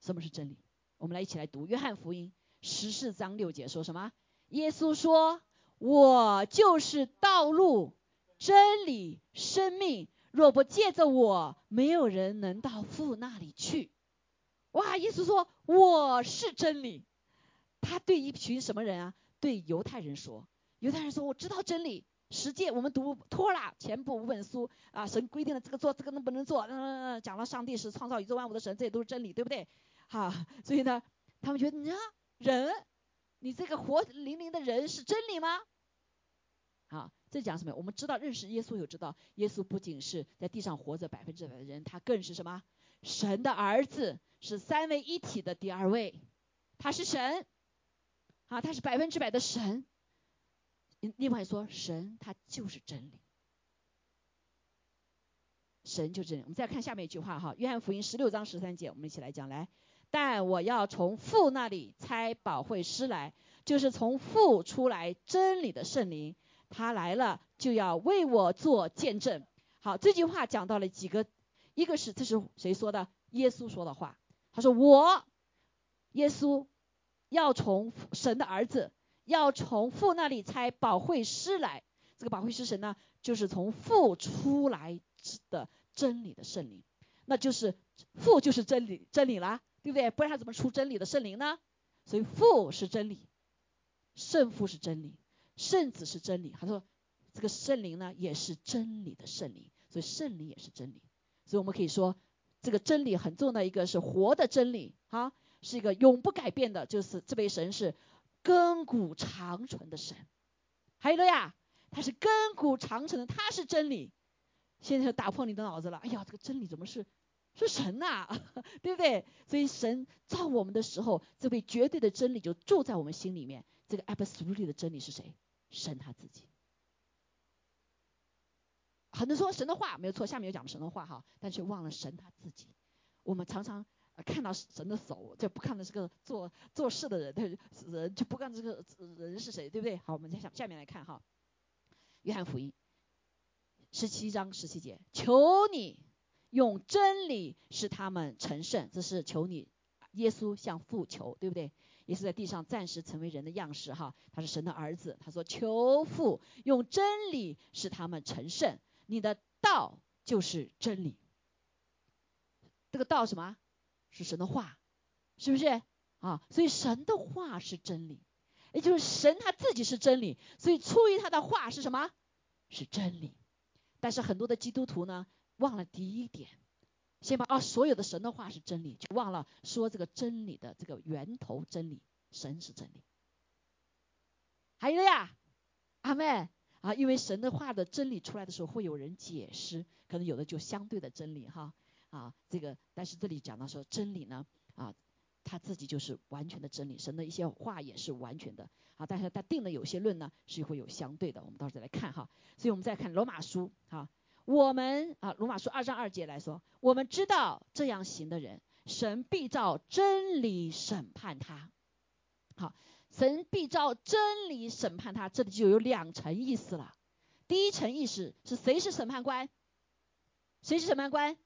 什么是真理？我们来一起来读约翰福音十四章六节说什么？耶稣说：“我就是道路、真理、生命，若不借着我，没有人能到父那里去。”哇！耶稣说我是真理。他对一群什么人啊？对犹太人说。犹太人说我知道真理。实践我们读托拉前部五本书啊，神规定了这个做这个能不能做？嗯嗯嗯，讲了上帝是创造宇宙万物的神，这些都是真理，对不对？哈，所以呢，他们觉得你看，人，你这个活灵灵的人是真理吗？好，这讲什么？我们知道认识耶稣有知道，耶稣不仅是在地上活着百分之百的人，他更是什么？神的儿子。是三位一体的第二位，他是神，啊，他是百分之百的神。另外说，神他就是真理，神就是真理。我们再看下面一句话哈，约翰福音十六章十三节，我们一起来讲来。但我要从父那里差保惠师来，就是从父出来真理的圣灵，他来了就要为我做见证。好，这句话讲到了几个，一个是这是谁说的？耶稣说的话。他说我，耶稣要从神的儿子，要从父那里差保惠师来。这个保惠师神呢，就是从父出来的真理的圣灵，那就是父就是真理真理啦。对不对？不然他怎么出真理的圣灵呢？所以父是真理，圣父是真理，圣子是真理。他说这个圣灵呢也是真理的圣灵，所以圣灵也是真理。所以我们可以说这个真理很重要的一个是活的真理啊，是一个永不改变的，就是这位神是亘古长存的神。还有了呀，他是亘古长存的，他是真理。现在打破你的脑子了，哎呀，这个真理怎么是？是神呐，(laughs) 对不对？所以神造我们的时候，这位绝对的真理就住在我们心里面。这个 absolute 的真理是谁？神他自己。很多说神的话没有错，下面有讲神的话哈，但却忘了神他自己。我们常常看到神的手，就不看到这个做做事的人，人就不看这个人是谁，对不对？好，我们再下下面来看哈，约翰福音十七章十七节，求你。用真理使他们成圣，这是求你，耶稣向父求，对不对？耶稣在地上暂时成为人的样式，哈，他是神的儿子。他说：“求父用真理使他们成圣，你的道就是真理。”这个道什么？是神的话，是不是啊？所以神的话是真理，也就是神他自己是真理，所以出于他的话是什么？是真理。但是很多的基督徒呢？忘了第一点，先把啊所有的神的话是真理，就忘了说这个真理的这个源头真理，神是真理。还有呀，阿妹啊，因为神的话的真理出来的时候，会有人解释，可能有的就相对的真理哈啊这个，但是这里讲到说真理呢啊，他自己就是完全的真理，神的一些话也是完全的啊，但是他定的有些论呢是会有相对的，我们到时候再来看哈。所以我们再看罗马书哈。我们啊，罗马书二章二节来说，我们知道这样行的人，神必照真理审判他。好，神必照真理审判他，这里就有两层意思了。第一层意思是谁是审判官？谁是审判官？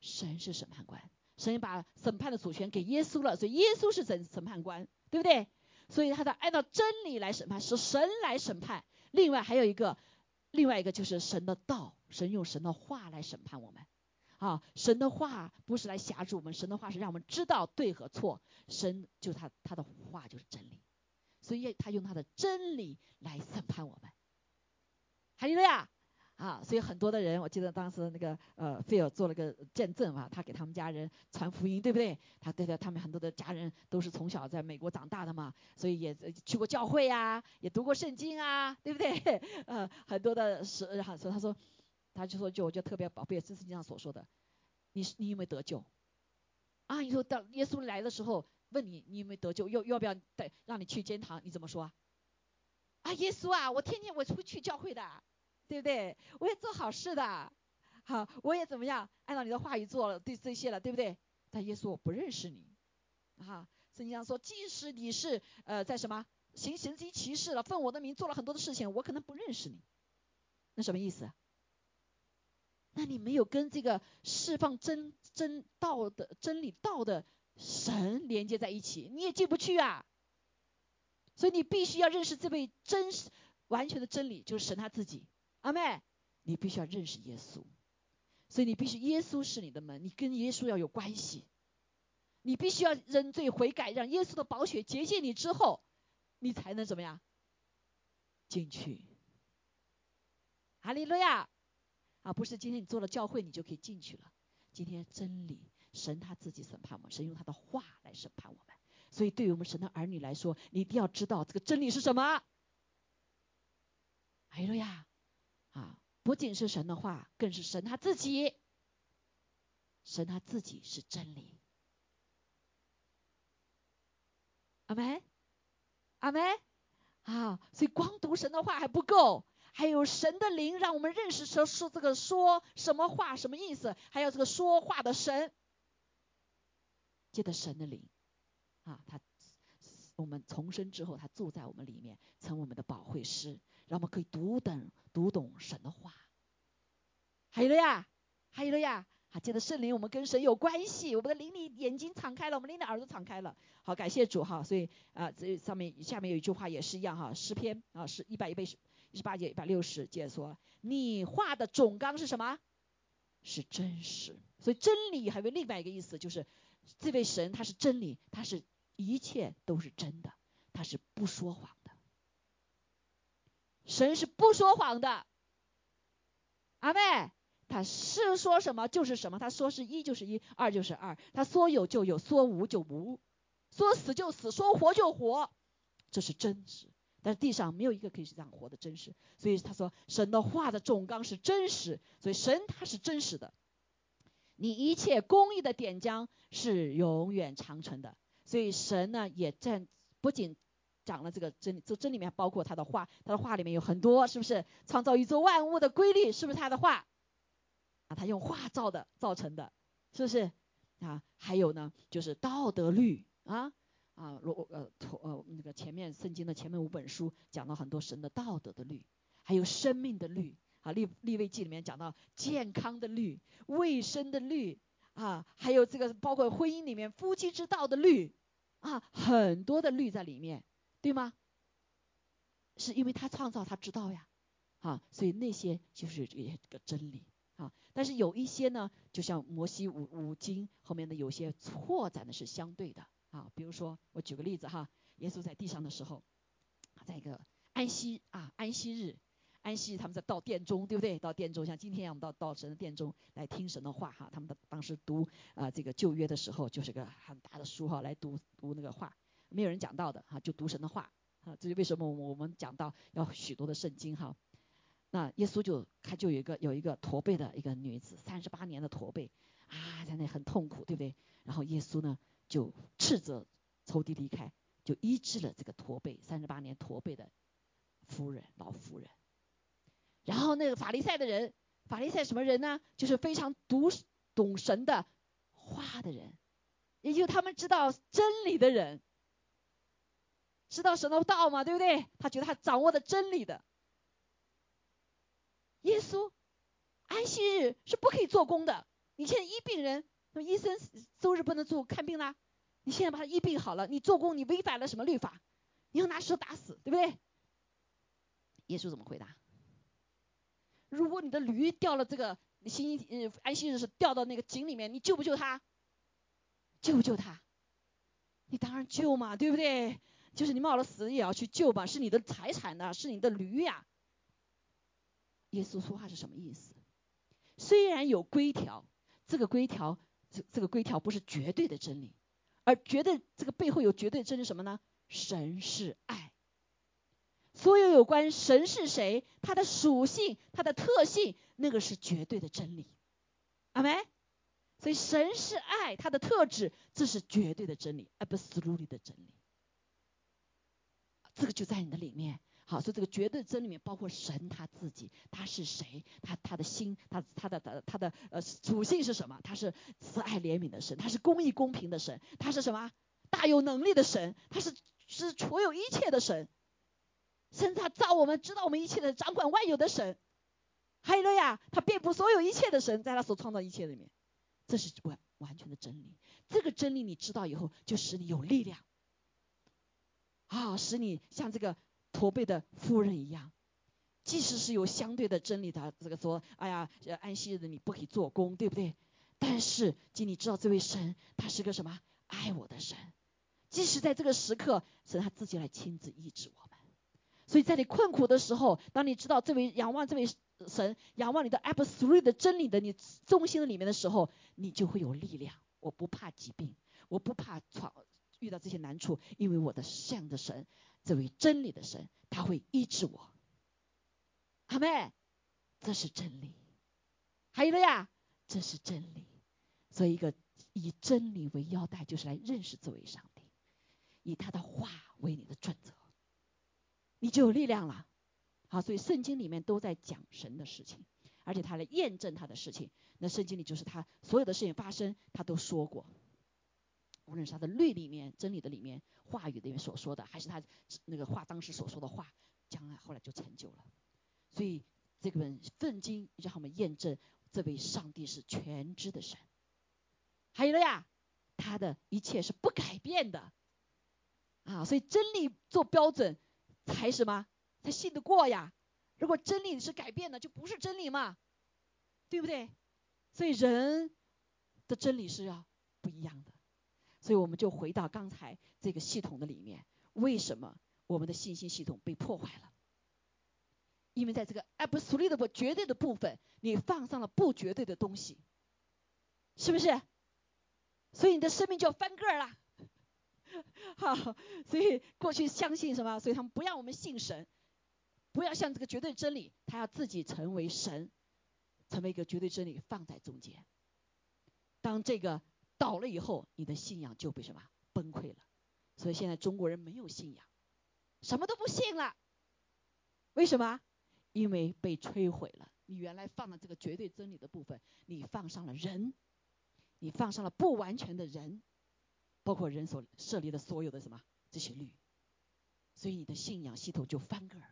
神是审判官，神把审判的主权给耶稣了，所以耶稣是审审判官，对不对？所以他的按照真理来审判，是神来审判。另外还有一个。另外一个就是神的道，神用神的话来审判我们，啊，神的话不是来辖制我们，神的话是让我们知道对和错，神就他他的话就是真理，所以他用他的真理来审判我们，还有呀。啊，所以很多的人，我记得当时那个呃，菲尔做了个见证嘛，他给他们家人传福音，对不对？他对的，他们很多的家人都是从小在美国长大的嘛，所以也去过教会呀，也读过圣经啊，对不对？(laughs) 呃，很多的是，然后说他说，他就说就我就特别宝贝这圣经上所说的，你你有没有得救？啊，你说到耶稣来的时候问你你有没有得救，要要不要带让你去天堂？你怎么说？啊，耶稣啊，我天天我出去教会的。对不对？我也做好事的，好，我也怎么样？按照你的话语做了，对这些了，对不对？但耶稣我不认识你，啊，圣经上说，即使你是呃在什么行神迹奇事了，奉我的名做了很多的事情，我可能不认识你，那什么意思？那你没有跟这个释放真真道的真理道的神连接在一起，你也进不去啊。所以你必须要认识这位真实完全的真理，就是神他自己。阿妹，你必须要认识耶稣，所以你必须耶稣是你的门，你跟耶稣要有关系，你必须要认罪悔改，让耶稣的宝血洁净你之后，你才能怎么样进去？哈利路亚！啊，不是今天你做了教会你就可以进去了，今天真理神他自己审判我们，神用他的话来审判我们，所以对于我们神的儿女来说，你一定要知道这个真理是什么。哈利路亚！啊，不仅是神的话，更是神他自己。神他自己是真理。阿门，阿门。啊，所以光读神的话还不够，还有神的灵让我们认识说说这个说什么话什么意思，还有这个说话的神。借着神的灵啊，他我们重生之后，他住在我们里面，成我们的保惠师，让我们可以读懂读懂神的话。还有了呀，还有了呀。啊，借着圣灵，我们跟神有关系，我们的灵里眼睛敞开了，我们灵的耳朵敞开了。好，感谢主哈。所以啊，这上面下面有一句话也是一样哈，诗篇啊是一百一百一十八节一百六十节说，你画的总纲是什么？是真实。所以真理还有另外一个意思，就是这位神他是真理，他是一切都是真的，他是不说谎。神是不说谎的，阿妹。他是说什么就是什么，他说是一就是一，二就是二，他说有就有，说无就无，说死就死，说活就活，这是真实。但是地上没有一个可以是这样活的真实，所以他说神的话的总纲是真实，所以神他是真实的。你一切公义的点将是永远长存的，所以神呢也在不仅讲了这个真理，这真里面包括他的话，他的话里面有很多，是不是创造宇宙万物的规律，是不是他的话？啊，他用画造的造成的，是不是啊？还有呢，就是道德律啊啊，罗呃呃那个前面圣经的前面五本书讲到很多神的道德的律，还有生命的律啊，立立位记里面讲到健康的律、卫生的律啊，还有这个包括婚姻里面夫妻之道的律啊，很多的律在里面，对吗？是因为他创造他知道呀，啊，所以那些就是这个真理。啊，但是有一些呢，就像摩西五五经后面的有些错展的是相对的啊，比如说我举个例子哈，耶稣在地上的时候，在一个安息啊安息日，安息日他们在到殿中对不对？到殿中像今天我们到到神的殿中来听神的话哈，他们的当时读啊这个旧约的时候就是个很大的书哈，来读读那个话，没有人讲到的哈，就读神的话啊，这是为什么我们讲到要许多的圣经哈。那耶稣就他就有一个有一个驼背的一个女子，三十八年的驼背啊，在那很痛苦，对不对？然后耶稣呢就斥责仇敌离开，就医治了这个驼背三十八年驼背的夫人老妇人。然后那个法利赛的人，法利赛什么人呢？就是非常读懂神的话的人，也就他们知道真理的人，知道神的道嘛，对不对？他觉得他掌握的真理的。耶稣，安息日是不可以做工的。你现在医病人，那医生周日不能做看病啦。你现在把他医病好了，你做工你违反了什么律法？你要拿石头打死，对不对？耶稣怎么回答？如果你的驴掉了这个星期呃安息日是掉到那个井里面，你救不救他？救不救他？你当然救嘛，对不对？就是你冒了死也要去救吧，是你的财产呢，是你的驴呀。耶稣说话是什么意思？虽然有规条，这个规条，这这个规条不是绝对的真理，而绝对这个背后有绝对真理什么呢？神是爱，所有有关神是谁，他的属性，他的特性，那个是绝对的真理，阿没？所以神是爱，他的特质，这是绝对的真理，absolute 的真理，这个就在你的里面。好，所以这个绝对真里面包括神他自己，他是谁？他他的心，他他的他他的呃属性是什么？他是慈爱怜悯的神，他是公义公平的神，他是什么？大有能力的神，他是是所有一切的神，甚至他造我们，知道我们一切的，掌管万有的神。还有了呀，他遍布所有一切的神，在他所创造一切里面，这是完完全的真理。这个真理你知道以后，就使你有力量，啊，使你像这个。驼背的夫人一样，即使是有相对的真理的，这个说，哎呀，安息日你不可以做工，对不对？但是，请你知道这位神，他是个什么？爱我的神。即使在这个时刻，神他自己来亲自医治我们。所以在你困苦的时候，当你知道这位仰望这位神，仰望你的 absolute 的真理的你中心里面的时候，你就会有力量。我不怕疾病，我不怕闯遇到这些难处，因为我的像的神。这位真理的神，他会医治我，阿妹，这是真理。还有了呀，这是真理。所以，一个以真理为腰带，就是来认识这位上帝，以他的话为你的准则，你就有力量了。好，所以圣经里面都在讲神的事情，而且他来验证他的事情。那圣经里就是他所有的事情发生，他都说过。无论是他的律里面、真理的里面、话语里面所说的，还是他那个话当时所说的话，将来后来就成就了。所以这本圣经让我们验证这位上帝是全知的神。还有了呀，他的一切是不改变的啊，所以真理做标准才什么才信得过呀？如果真理是改变的，就不是真理嘛，对不对？所以人的真理是要不一样的。所以我们就回到刚才这个系统的里面，为什么我们的信心系统被破坏了？因为在这个 absolute 不绝对的部分，你放上了不绝对的东西，是不是？所以你的生命就要翻个儿了。好，所以过去相信什么？所以他们不让我们信神，不要像这个绝对真理，他要自己成为神，成为一个绝对真理放在中间。当这个倒了以后，你的信仰就被什么崩溃了？所以现在中国人没有信仰，什么都不信了。为什么？因为被摧毁了。你原来放的这个绝对真理的部分，你放上了人。你放上了不完全的人，包括人所设立的所有的什么这些律，所以你的信仰系统就翻个了，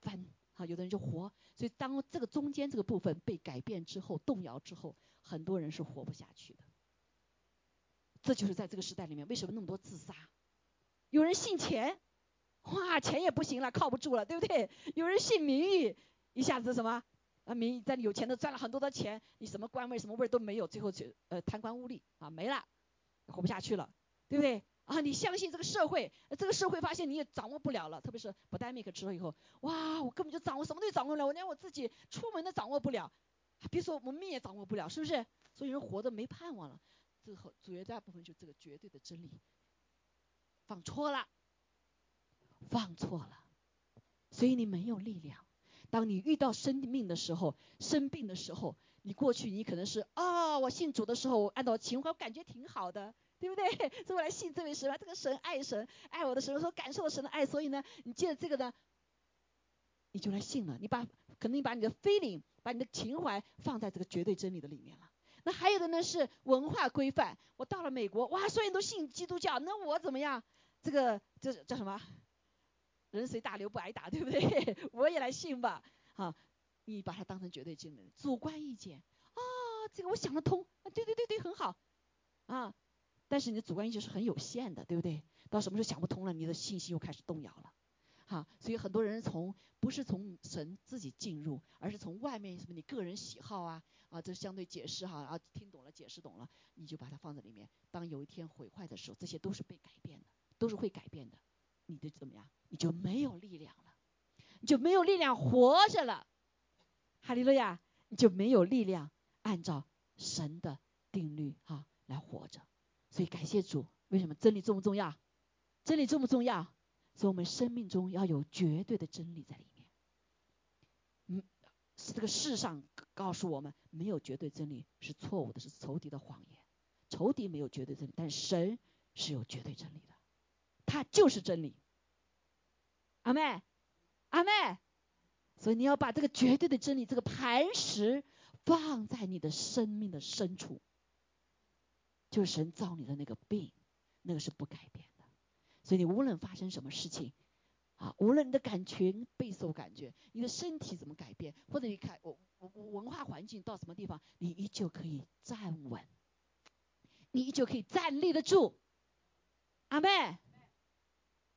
翻啊，有的人就活。所以当这个中间这个部分被改变之后，动摇之后，很多人是活不下去的。这就是在这个时代里面，为什么那么多自杀？有人信钱，哇，钱也不行了，靠不住了，对不对？有人信名誉，一下子什么？啊，名在有钱的赚了很多的钱，你什么官位什么位都没有，最后就呃贪官污吏啊没了，活不下去了，对不对？啊，你相信这个社会，这个社会发现你也掌握不了了，特别是不戴 make 之后以后，哇，我根本就掌握什么都掌握不了，我连我自己出门都掌握不了，别说我命也掌握不了，是不是？所以人活着没盼望了，最后绝大部分就这个绝对的真理放错了，放错了，所以你没有力量。当你遇到生命的时候，生病的时候，你过去你可能是啊，我信主的时候，按照情怀，我感觉挺好的，对不对？(laughs) 所以我来信这位神，这个神爱神，爱我的时候，说感受了神的爱，所以呢，你借着这个呢，你就来信了。你把可能你把你的 feeling，把你的情怀放在这个绝对真理的里面了。那还有的呢是文化规范。我到了美国，哇，所有人都信基督教，那我怎么样？这个这叫什么？人随大流不挨打，对不对？(laughs) 我也来信吧，好，你把它当成绝对真理，主观意见啊，这个我想得通，啊，对对对对，很好，啊，但是你的主观意见是很有限的，对不对？到什么时候想不通了，你的信心又开始动摇了，好，所以很多人从不是从神自己进入，而是从外面什么你个人喜好啊，啊，这相对解释哈，啊，听懂了解释懂了，你就把它放在里面，当有一天毁坏的时候，这些都是被改变的，都是会改变的。你的怎么样？你就没有力量了，你就没有力量活着了，哈利路亚！你就没有力量按照神的定律哈来活着。所以感谢主，为什么真理重不重要？真理重不重要？所以我们生命中要有绝对的真理在里面。嗯，是这个世上告诉我们没有绝对真理是错误的，是仇敌的谎言。仇敌没有绝对真理，但神是有绝对真理的。他就是真理，阿妹，阿妹，所以你要把这个绝对的真理，这个磐石放在你的生命的深处，就是神造你的那个病，那个是不改变。所以你无论发生什么事情，啊，无论你的感情备受感觉，你的身体怎么改变，或者你看我我我文化环境到什么地方，你依旧可以站稳，你依旧可以站立得住，阿妹。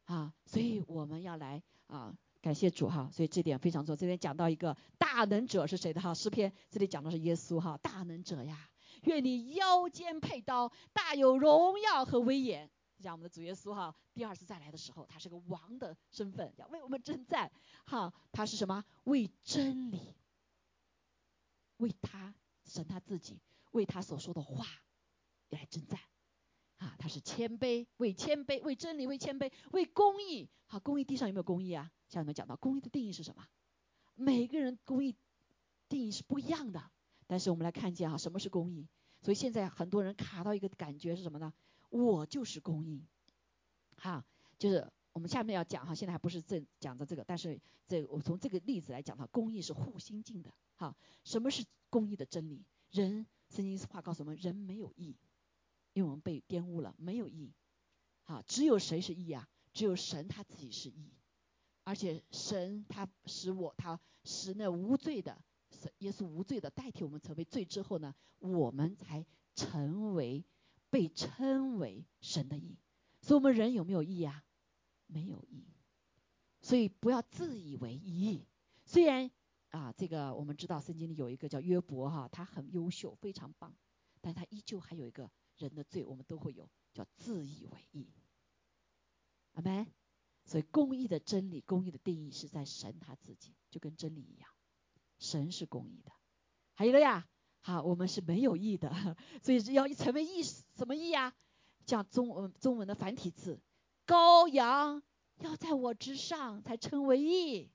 啊，所以我们要来啊，感谢主哈，所以这点非常重要。这边讲到一个大能者是谁的哈？诗篇这里讲的是耶稣哈，大能者呀，愿你腰间佩刀，大有荣耀和威严。讲我们的主耶稣哈，第二次再来的时候，他是个王的身份，要为我们征战哈。他是什么？为真理，为他神他自己，为他所说的话来征战。啊，他是谦卑，为谦卑，为真理，为谦卑，为公义。好，公义地上有没有公义啊？像你们讲到公义的定义是什么？每个人公义定义是不一样的。但是我们来看见哈，什么是公义？所以现在很多人卡到一个感觉是什么呢？我就是公益。哈，就是我们下面要讲哈，现在还不是正讲的这个，但是这我从这个例子来讲哈，公益是互心境的。哈，什么是公益的真理？人圣经话告诉我们，人没有义。因为我们被玷污了，没有义。好，只有谁是义啊？只有神他自己是义，而且神他使我他使那无罪的，耶稣无罪的代替我们成为罪之后呢，我们才成为被称为神的义。所以，我们人有没有义啊？没有义。所以不要自以为义。虽然啊，这个我们知道圣经里有一个叫约伯哈，他很优秀，非常棒，但他依旧还有一个人的罪，我们都会有，叫自以为义。阿门。所以公义的真理，公义的定义是在神他自己，就跟真理一样，神是公义的。还有了呀，好，我们是没有义的，所以要成为义，什么义呀？像中文中文的繁体字，羔羊要在我之上才称为义。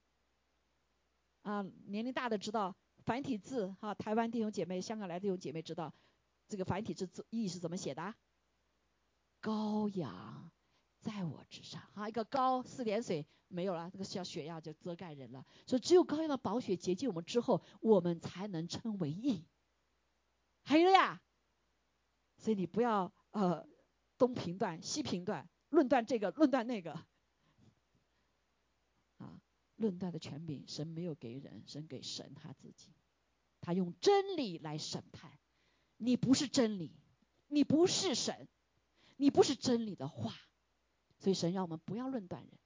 啊，年龄大的知道繁体字哈，台湾弟兄姐妹、香港来的弟兄姐妹知道这个繁体字字义是怎么写的？羔羊。在我之上，哈，一个高四点水没有了，这个小血压就遮盖人了。所以只有高阳的宝血洁净我们之后，我们才能称为义。还有呀，所以你不要呃东评断西评断，论断这个论断那个，啊，论断的权柄神没有给人，神给神他自己，他用真理来审判。你不是真理，你不是神，你不是真理的话。所以神让我们不要论断人，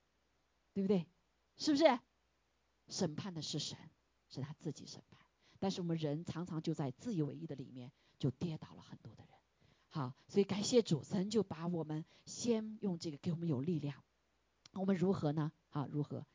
对不对？是不是？审判的是神，是他自己审判。但是我们人常常就在自以为意的里面，就跌倒了很多的人。好，所以感谢主，神就把我们先用这个给我们有力量。我们如何呢？啊，如何？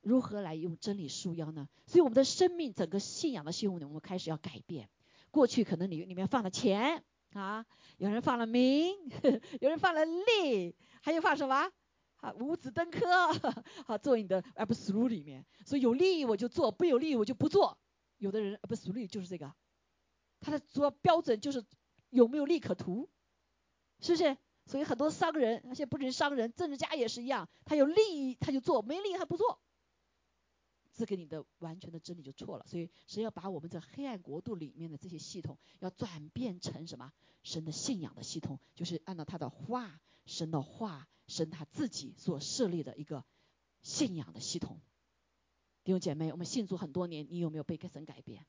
如何来用真理束腰呢？所以我们的生命，整个信仰的信物呢，我们开始要改变。过去可能里里面放了钱。啊，有人放了名，(laughs) 有人放了利，还有放什么？啊，五子登科，(laughs) 好做你的 absolute 里面。所以有利益我就做，不有利益我就不做。有的人 absolute 就是这个，他的主要标准就是有没有利可图，是不是？所以很多商人，而且不只是商人，政治家也是一样，他有利益他就做，没利益他不做。赐给你的完全的真理就错了，所以神要把我们这黑暗国度里面的这些系统，要转变成什么？神的信仰的系统，就是按照他的话，神的话，神他自己所设立的一个信仰的系统。弟兄姐妹，我们信主很多年，你有没有被神改变？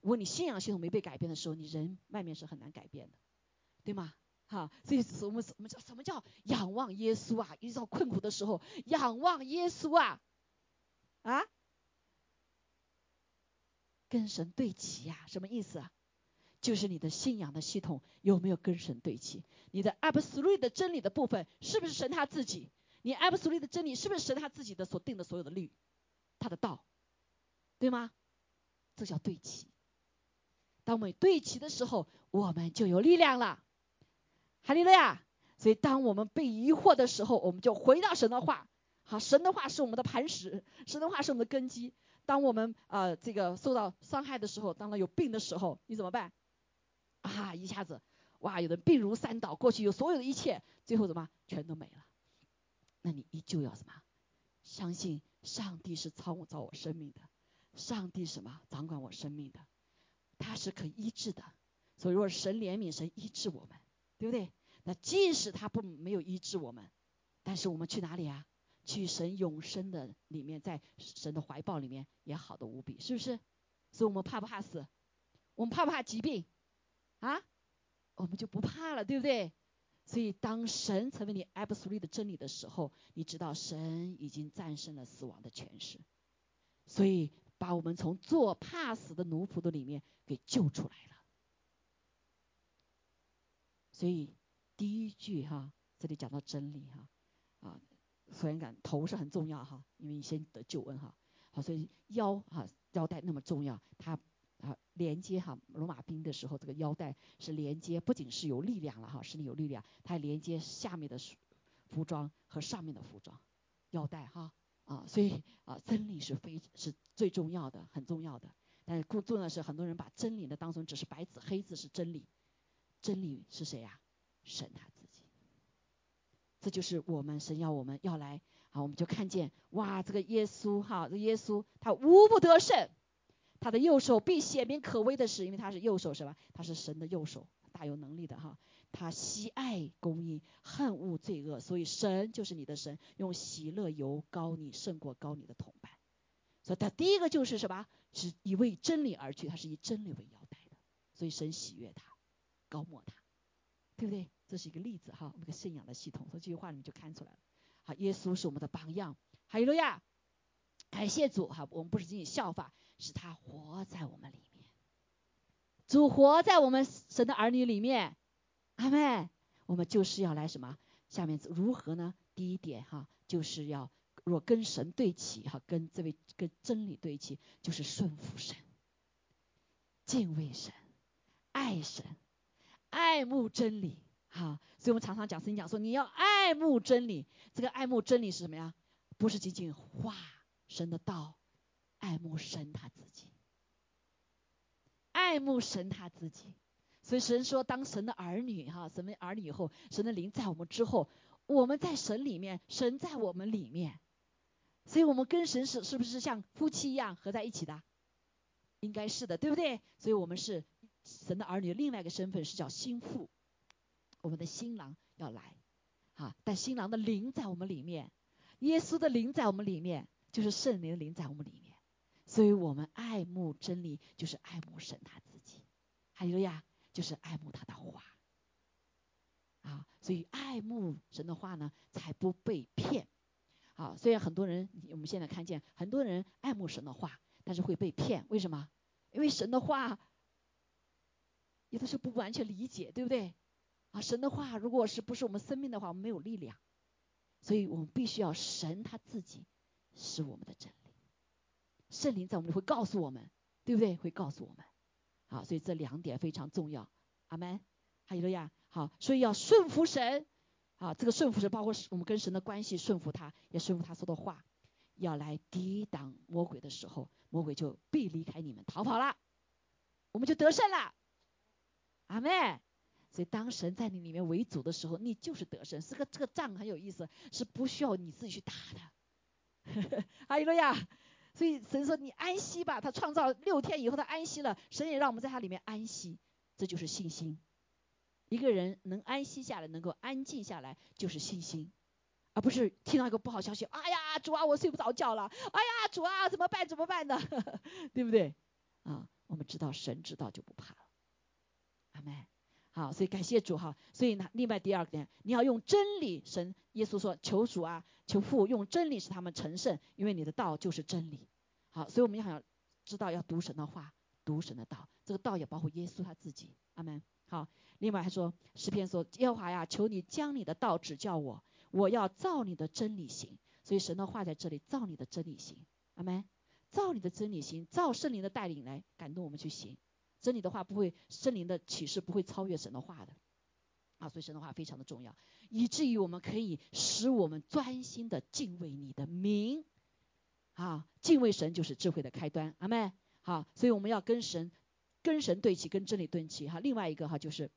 如果你信仰系统没被改变的时候，你人外面是很难改变的，对吗？哈，所以我们我们叫什么叫仰望耶稣啊？遇到困苦的时候，仰望耶稣啊！啊，跟神对齐呀？什么意思啊？就是你的信仰的系统有没有跟神对齐？你的 absolute 的真理的部分是不是神他自己？你 absolute 的真理是不是神他自己的所定的所有的律，他的道，对吗？这叫对齐。当我们对齐的时候，我们就有力量了。哈利路亚！所以当我们被疑惑的时候，我们就回到神的话。好，神的话是我们的磐石，神的话是我们的根基。当我们呃这个受到伤害的时候，当他有病的时候，你怎么办？啊，一下子哇，有的病如山倒，过去有所有的一切，最后怎么全都没了？那你依旧要什么？相信上帝是创造我生命的，上帝什么掌管我生命的，他是可医治的。所以如果神怜悯，神医治我们，对不对？那即使他不没有医治我们，但是我们去哪里啊？去神永生的里面，在神的怀抱里面也好的无比，是不是？所以我们怕不怕死？我们怕不怕疾病？啊？我们就不怕了，对不对？所以当神成为你 absolute 的真理的时候，你知道神已经战胜了死亡的权势，所以把我们从做怕死的奴仆的里面给救出来了。所以第一句哈，这里讲到真理哈，啊。所以感头是很重要哈，因为你先得救恩哈，好，所以腰哈腰带那么重要，它连接哈罗马兵的时候，这个腰带是连接，不仅是有力量了哈，使你有力量，它还连接下面的服装和上面的服装，腰带哈啊，所以啊真理是非是最重要的，很重要的，但是更重要的是很多人把真理的当成只是白纸黑字是真理，真理是谁呀？神他自己。这就是我们神要我们要来，啊，我们就看见哇，这个耶稣哈，这耶稣他无不得胜，他的右手必显明可畏的是，因为他是右手是吧？他是神的右手，大有能力的哈。他喜爱公义，恨恶罪恶，所以神就是你的神，用喜乐油膏你，胜过高你的同伴。所以他第一个就是什么？是以为真理而去，他是以真理为腰带的，所以神喜悦他，高抹他，对不对？这是一个例子哈，我们个信仰的系统。从这句话里面就看出来了。好，耶稣是我们的榜样，哈利路亚，感谢主哈，我们不是仅仅效法，是他活在我们里面，主活在我们神的儿女里面。阿妹，我们就是要来什么？下面如何呢？第一点哈，就是要若跟神对齐哈，跟这位跟真理对齐，就是顺服神、敬畏神、爱神、爱慕真理哈。所以我们常常讲圣经讲说，你要爱慕真理。这个爱慕真理是什么呀？不是仅仅话神的道，爱慕神他自己，爱慕神他自己。所以神说，当神的儿女哈，神的儿女以后，神的灵在我们之后，我们在神里面，神在我们里面，所以我们跟神是是不是像夫妻一样合在一起的？应该是的，对不对？所以我们是神的儿女，另外一个身份是叫心腹，我们的新郎要来，哈，但新郎的灵在我们里面，耶稣的灵在我们里面，就是圣灵的灵在我们里面，所以我们爱慕真理，就是爱慕神他自己，还有呀。就是爱慕他的话，啊，所以爱慕神的话呢，才不被骗。好，虽然很多人我们现在看见很多人爱慕神的话，但是会被骗。为什么？因为神的话有的时候不完全理解，对不对？啊，神的话如果是不是我们生命的话，我们没有力量。所以我们必须要神他自己是我们的真理，圣灵在我们里会告诉我们，对不对？会告诉我们。好，所以这两点非常重要，阿门。还有了呀，好，所以要顺服神，啊，这个顺服是包括我们跟神的关系，顺服他，也顺服他说的话，要来抵挡魔鬼的时候，魔鬼就必离开你们，逃跑了，我们就得胜了，阿门。所以当神在你里面为主的时候，你就是得胜。这个这个仗很有意思，是不需要你自己去打的，还有了呀。所以神说你安息吧，他创造六天以后他安息了，神也让我们在他里面安息，这就是信心。一个人能安息下来，能够安静下来，就是信心，而不是听到一个不好消息，哎呀主啊我睡不着觉了，哎呀主啊怎么办怎么办呢？(laughs) 对不对？啊，我们知道神知道就不怕了，阿门。好，所以感谢主哈。所以呢，另外第二点，你要用真理。神耶稣说：“求主啊，求父用真理使他们成圣，因为你的道就是真理。”好，所以我们要知道要读神的话，读神的道。这个道也包括耶稣他自己。阿门。好，另外还说诗篇说：“耶和华呀，求你将你的道指教我，我要照你的真理行。”所以神的话在这里，照你的真理行。阿门。照你的真理行，照圣灵的带领来感动我们去行。真理的话不会，圣灵的启示不会超越神的话的，啊，所以神的话非常的重要，以至于我们可以使我们专心的敬畏你的名，啊，敬畏神就是智慧的开端，阿妹，好，所以我们要跟神，跟神对齐，跟真理对齐，哈，另外一个哈就是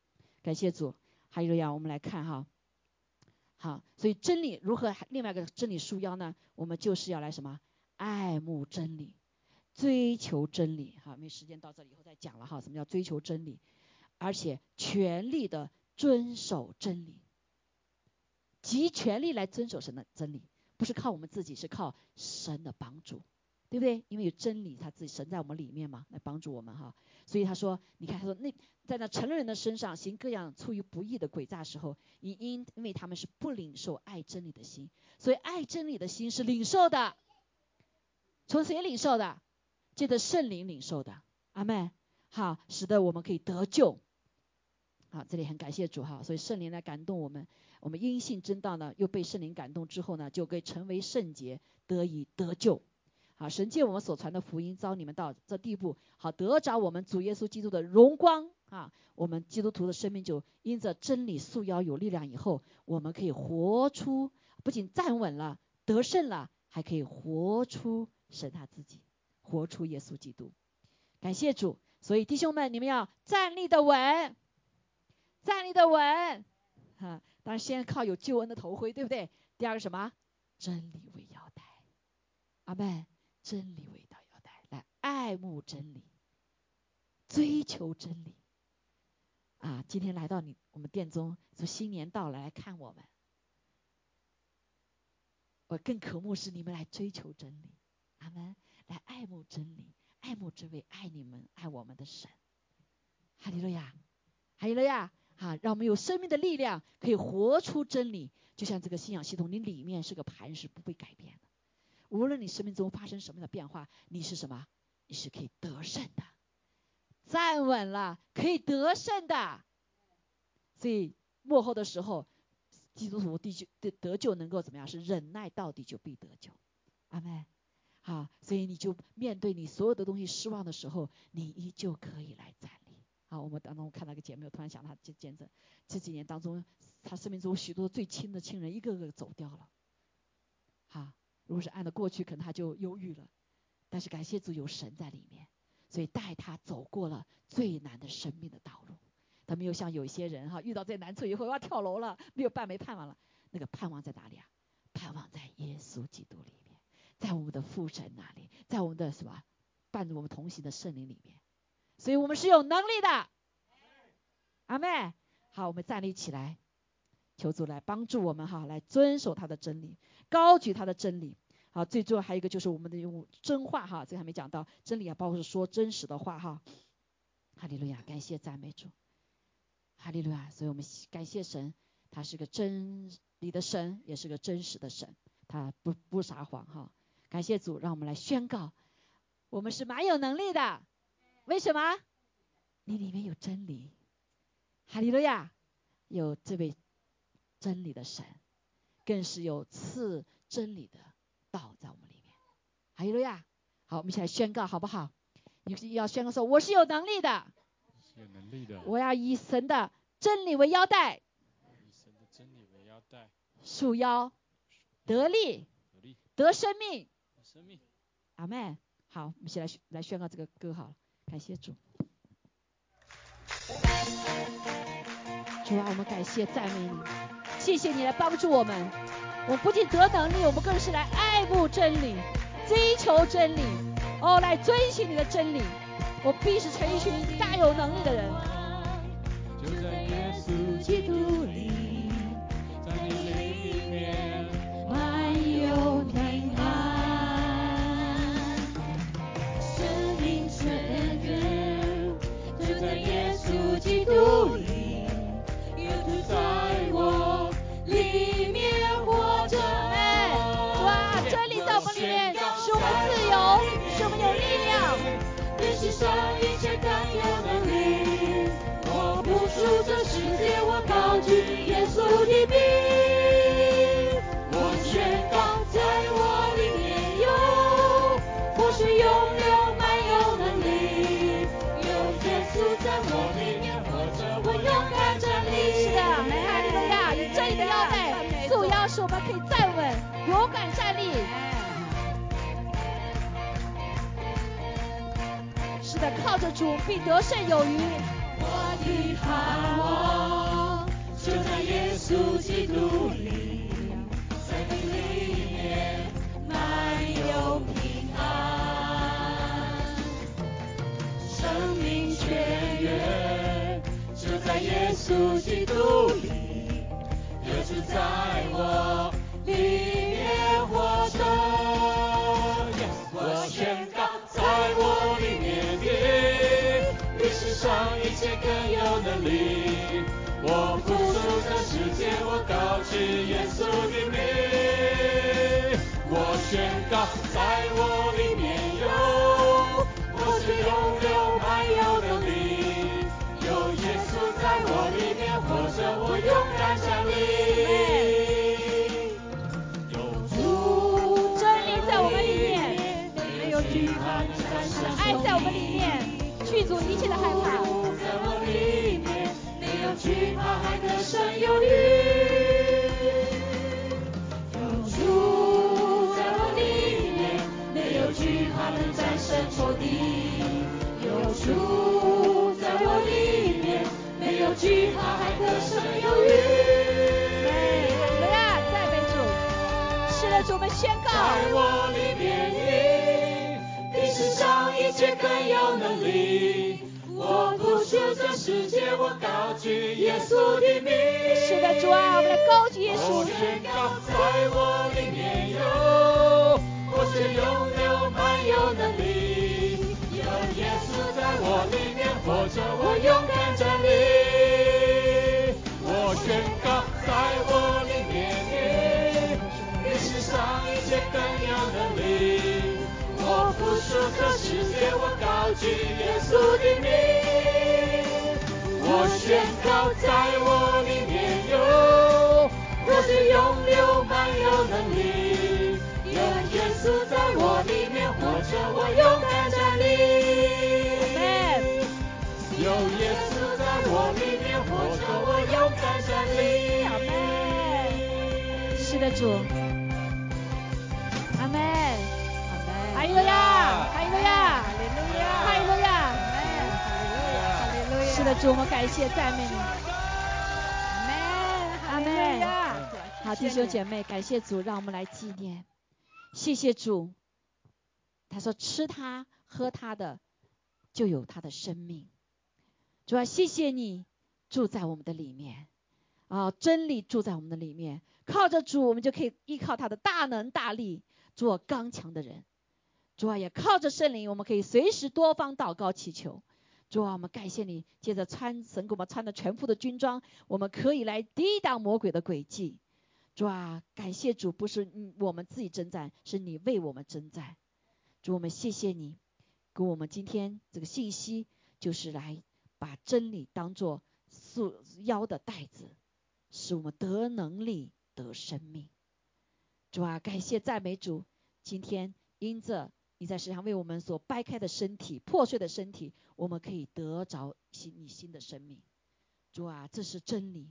感谢主，还有呀，我们来看哈，好，所以真理如何另外一个真理束腰呢？我们就是要来什么？爱慕真理。追求真理，哈，没时间到这里以后再讲了哈。什么叫追求真理？而且全力的遵守真理，集全力来遵守神的真理，不是靠我们自己，是靠神的帮助，对不对？因为有真理，他自己神在我们里面嘛，来帮助我们哈。所以他说，你看他说那在那成人的身上行各样出于不义的诡诈时候，因因因为他们是不领受爱真理的心，所以爱真理的心是领受的，从谁领受的？借着圣灵领受的，阿妹，好，使得我们可以得救。好，这里很感谢主哈，所以圣灵来感动我们，我们因信真道呢，又被圣灵感动之后呢，就可以成为圣洁，得以得救。好，神借我们所传的福音，招你们到这地步，好得着我们主耶稣基督的荣光啊！我们基督徒的生命就因着真理束腰有力量以后，我们可以活出，不仅站稳了，得胜了，还可以活出神他自己。活出耶稣基督，感谢主。所以弟兄们，你们要站立的稳，站立的稳。哈，当然先靠有救恩的头盔，对不对？第二个什么？真理为腰带。阿门。真理为腰带，来爱慕真理，追求真理，啊，今天来到你我们店中，说新年到了来看我们。我更渴慕是你们来追求真理，阿门，来爱慕真理，爱慕这位爱你们、爱我们的神。哈利路亚，哈利路亚，哈，让我们有生命的力量，可以活出真理。就像这个信仰系统，你里面是个磐石，不会改变的。无论你生命中发生什么样的变化，你是什么？你是可以得胜的，站稳了，可以得胜的。所以幕后的时候。基督徒得救得得救能够怎么样？是忍耐到底就必得救，阿妹，啊，所以你就面对你所有的东西失望的时候，你依旧可以来站立。好，我们当中看到一个姐妹，我突然想她见见证，这几年当中，她生命中许多最亲的亲人一个个走掉了。好，如果是按照过去，可能她就忧郁了，但是感谢主有神在里面，所以带她走过了最难的生命的道路。他没有像有些人哈，遇到这难处以后要跳楼了，没有半没盼望了。那个盼望在哪里啊？盼望在耶稣基督里，在我们的父神那里，在我们的什么伴着我们同行的圣灵里面。所以我们是有能力的。阿妹，好，我们站立起来，求主来帮助我们哈，来遵守他的真理，高举他的真理。好，最重要还有一个就是我们的用真话哈，这个还没讲到，真理啊，包括是说真实的话哈。哈利路亚，感谢赞美主。哈利路亚！所以我们感谢神，他是个真理的神，也是个真实的神，他不不撒谎哈。感谢主，让我们来宣告，我们是蛮有能力的。为什么？你里面有真理。哈利路亚！有这位真理的神，更是有赐真理的道在我们里面。哈利路亚！好，我们一起来宣告好不好？你要宣告说，我是有能力的。有能力的，我要以神的真理为腰带，以神的真理为腰带，束腰得力，得生命，生命，阿妹，好，我们先来来宣告这个歌好了，感谢主，主啊，我们感谢赞美你，谢谢你来帮助我们，我不仅得能力，我们更是来爱慕真理，追求真理，哦，来遵循你的真理。我必是成一群大有能力的人。就在耶稣基督是的靠着主，必得胜有余。我的盼望就在耶稣基督里，在你里面满有平安。生命泉源就在耶稣基督里，也住在我里宣告，在我里面有，我是永流满有能力，有耶稣在我里面活着，我勇敢站立。有主真理在我们里面，没有惧怕，爱在我们里面。剧组一切的害怕，在我里面没有惧怕，还得胜有余。惧怕能战胜仇敌。有主在我里面，没有惧怕还得胜有余。来呀，赞美主，是的，主们宣告。在我里面，比世上一切更有能力。我不求这世界，我高。高举耶稣我。宣告在我里面有，我是拥有着，我勇敢站立。我宣告在我里面你，比世上一切更有能力。我不属这世界，我高举耶稣的名。我宣告在我里面有，我是拥有满有能力，主。阿门。哈利路亚，哈利路亚，哈利路亚，哈利路亚。哈利路亚，是的，主，我们感谢赞美你。阿门，阿门门好，弟兄姐妹，感谢主，让我们来纪念。谢谢主。他说：“吃他、喝他的，就有他的生命。”主啊，谢谢你住在我们的里面，啊，真理住在我们的里面。靠着主，我们就可以依靠他的大能大力，做刚强的人。主啊，也靠着圣灵，我们可以随时多方祷告祈求。主啊，我们感谢你，借着穿神给我们穿的全副的军装，我们可以来抵挡魔鬼的诡计。主啊，感谢主，不是我们自己征战，是你为我们征战。主，我们谢谢你，给我们今天这个信息，就是来把真理当做束腰的带子，使我们得能力、得生命。主啊，感谢赞美主，今天因着你在世上为我们所掰开的身体、破碎的身体，我们可以得着新你新的生命。主啊，这是真理。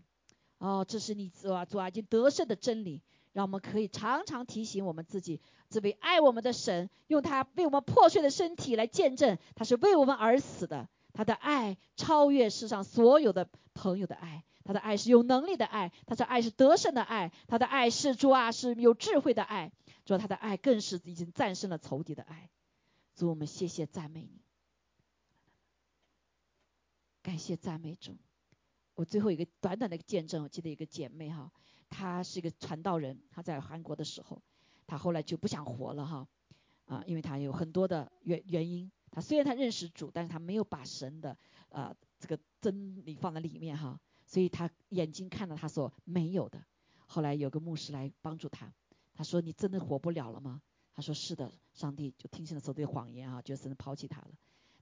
哦，这是你主啊主啊已经得胜的真理，让我们可以常常提醒我们自己，这位爱我们的神，用他为我们破碎的身体来见证，他是为我们而死的。他的爱超越世上所有的朋友的爱，他的爱是有能力的爱，他的爱是得胜的爱，他的爱是主啊是有智慧的爱，主啊他的爱更是已经战胜了仇敌的爱。主，我们谢谢赞美你，感谢赞美主。我最后一个短短的一个见证，我记得一个姐妹哈，她是一个传道人，她在韩国的时候，她后来就不想活了哈，啊，因为她有很多的原原因。她虽然她认识主，但是她没有把神的呃这个真理放在里面哈，所以他眼睛看到他所没有的。后来有个牧师来帮助他，他说：“你真的活不了了吗？”他说：“是的，上帝就听信了所有的谎言啊，觉得神抛弃他了。”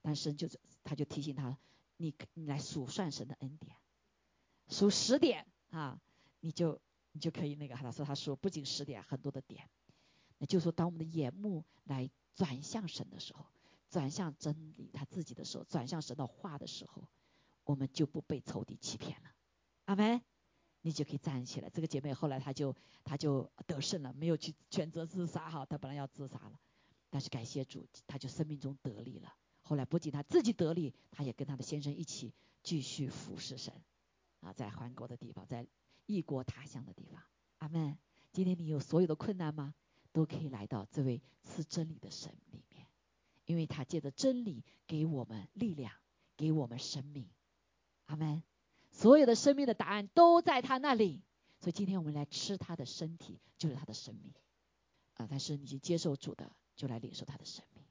但神就他就提醒他：“你你来数算神的恩典。”数十点啊，你就你就可以那个，他说他数不仅十点，很多的点。那就是说，当我们的眼目来转向神的时候，转向真理他自己的时候，转向神的话的时候，我们就不被仇敌欺骗了。阿门。你就可以站起来。这个姐妹后来她就她就得胜了，没有去选择自杀哈，她本来要自杀了，但是感谢主，她就生命中得力了。后来不仅她自己得力，她也跟她的先生一起继续服侍神。啊，在韩国的地方，在异国他乡的地方，阿门。今天你有所有的困难吗？都可以来到这位赐真理的神里面，因为他借着真理给我们力量，给我们生命，阿门。所有的生命的答案都在他那里，所以今天我们来吃他的身体，就是他的生命啊。但是你接受主的，就来领受他的生命，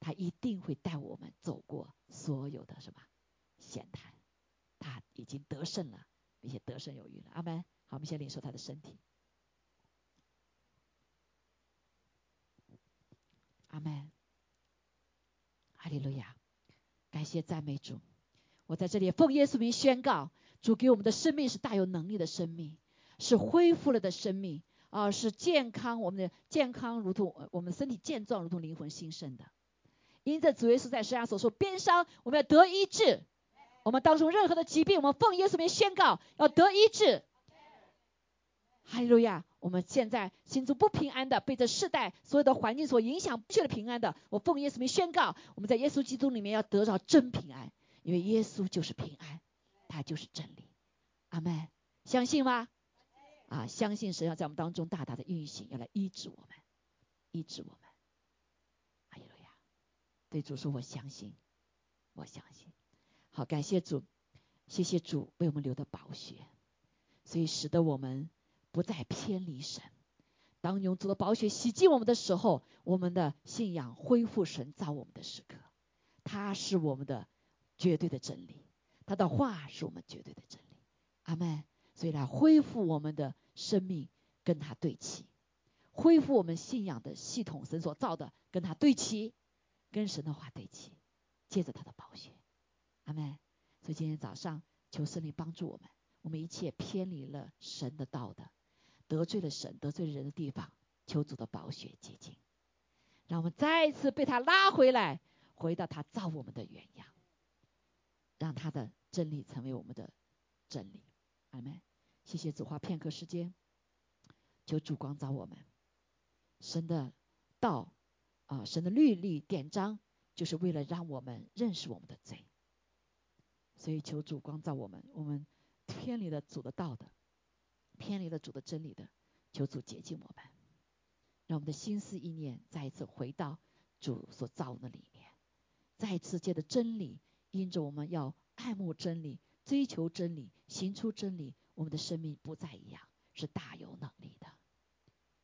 他一定会带我们走过所有的什么险滩。他已经得胜了，并且得胜有余了。阿门。好，我们先领受他的身体。阿门。哈利路亚，感谢赞美主。我在这里奉耶稣名宣告，主给我们的生命是大有能力的生命，是恢复了的生命啊，是健康。我们的健康如同我们身体健壮，如同灵魂新生的。因着主耶稣在世上所受鞭伤，我们要得医治。我们当中任何的疾病，我们奉耶稣名宣告要得医治。哈利路亚！我们现在心中不平安的，被这世代所有的环境所影响，不觉得平安的，我奉耶稣名宣告，我们在耶稣基督里面要得到真平安，因为耶稣就是平安，他就是真理。阿门，相信吗？啊，相信神要在我们当中大大的运行，要来医治我们，医治我们。哈利路亚！对主说，我相信，我相信。好，感谢主，谢谢主为我们留的宝血，所以使得我们不再偏离神。当永主的宝血洗净我们的时候，我们的信仰恢复神造我们的时刻，他是我们的绝对的真理，他的话是我们绝对的真理。阿门。所以来恢复我们的生命，跟他对齐，恢复我们信仰的系统，神所造的跟他对齐，跟神的话对齐，借着他的宝血。阿门。所以今天早上求圣灵帮助我们，我们一切偏离了神的道的。得罪了神、得罪人的地方，求主的宝血洁净，让我们再一次被他拉回来，回到他造我们的原样，让他的真理成为我们的真理。阿门。谢谢主，花片刻时间，求主光照我们。神的道啊，神的律例典章，就是为了让我们认识我们的罪。所以求主光照我们，我们偏离了主的道的。偏离了主的真理的，求主洁净我们，让我们的心思意念再一次回到主所造的里面，再一次借着真理，因着我们要爱慕真理、追求真理、行出真理，我们的生命不再一样，是大有能力的。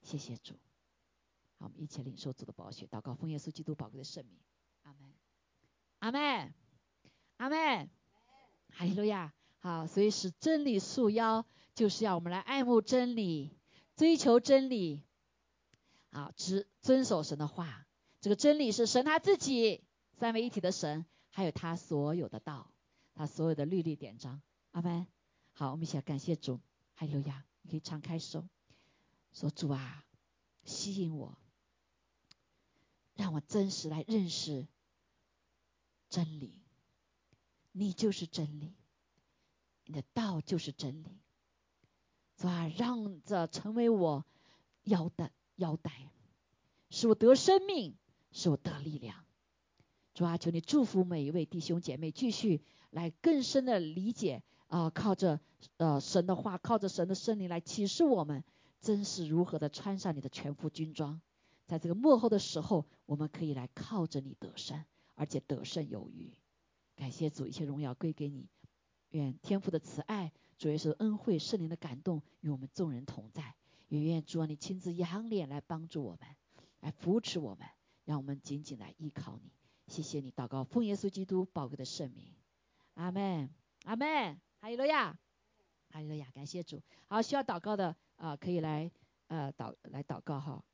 谢谢主，好，我们一起领受主的宝血，祷告奉耶稣基督宝贵的圣名，阿门，阿门，阿门，哈利路亚。好，所以使真理束腰。就是要我们来爱慕真理，追求真理，好，只遵守神的话。这个真理是神他自己三位一体的神，还有他所有的道，他所有的律例典章。阿门。好，我们一起来感谢主。还有呀，你可以敞开手，说主啊，吸引我，让我真实来认识真理。你就是真理，你的道就是真理。是吧？让这成为我腰的腰带，使我得生命，使我得力量。主啊，求你祝福每一位弟兄姐妹，继续来更深的理解啊，靠着呃神的话，靠着神的圣灵来启示我们，真是如何的穿上你的全副军装，在这个幕后的时候，我们可以来靠着你得胜，而且得胜有余。感谢主，一切荣耀归给你。愿天父的慈爱。主耶稣恩惠圣灵的感动与我们众人同在，也愿主啊你亲自仰脸来帮助我们，来扶持我们，让我们紧紧来依靠你。谢谢你，祷告奉耶稣基督宝贵的圣名，阿门，阿门。哈利路亚，哈利路亚，感谢主。好，需要祷告的啊，可以来呃祷来祷告哈。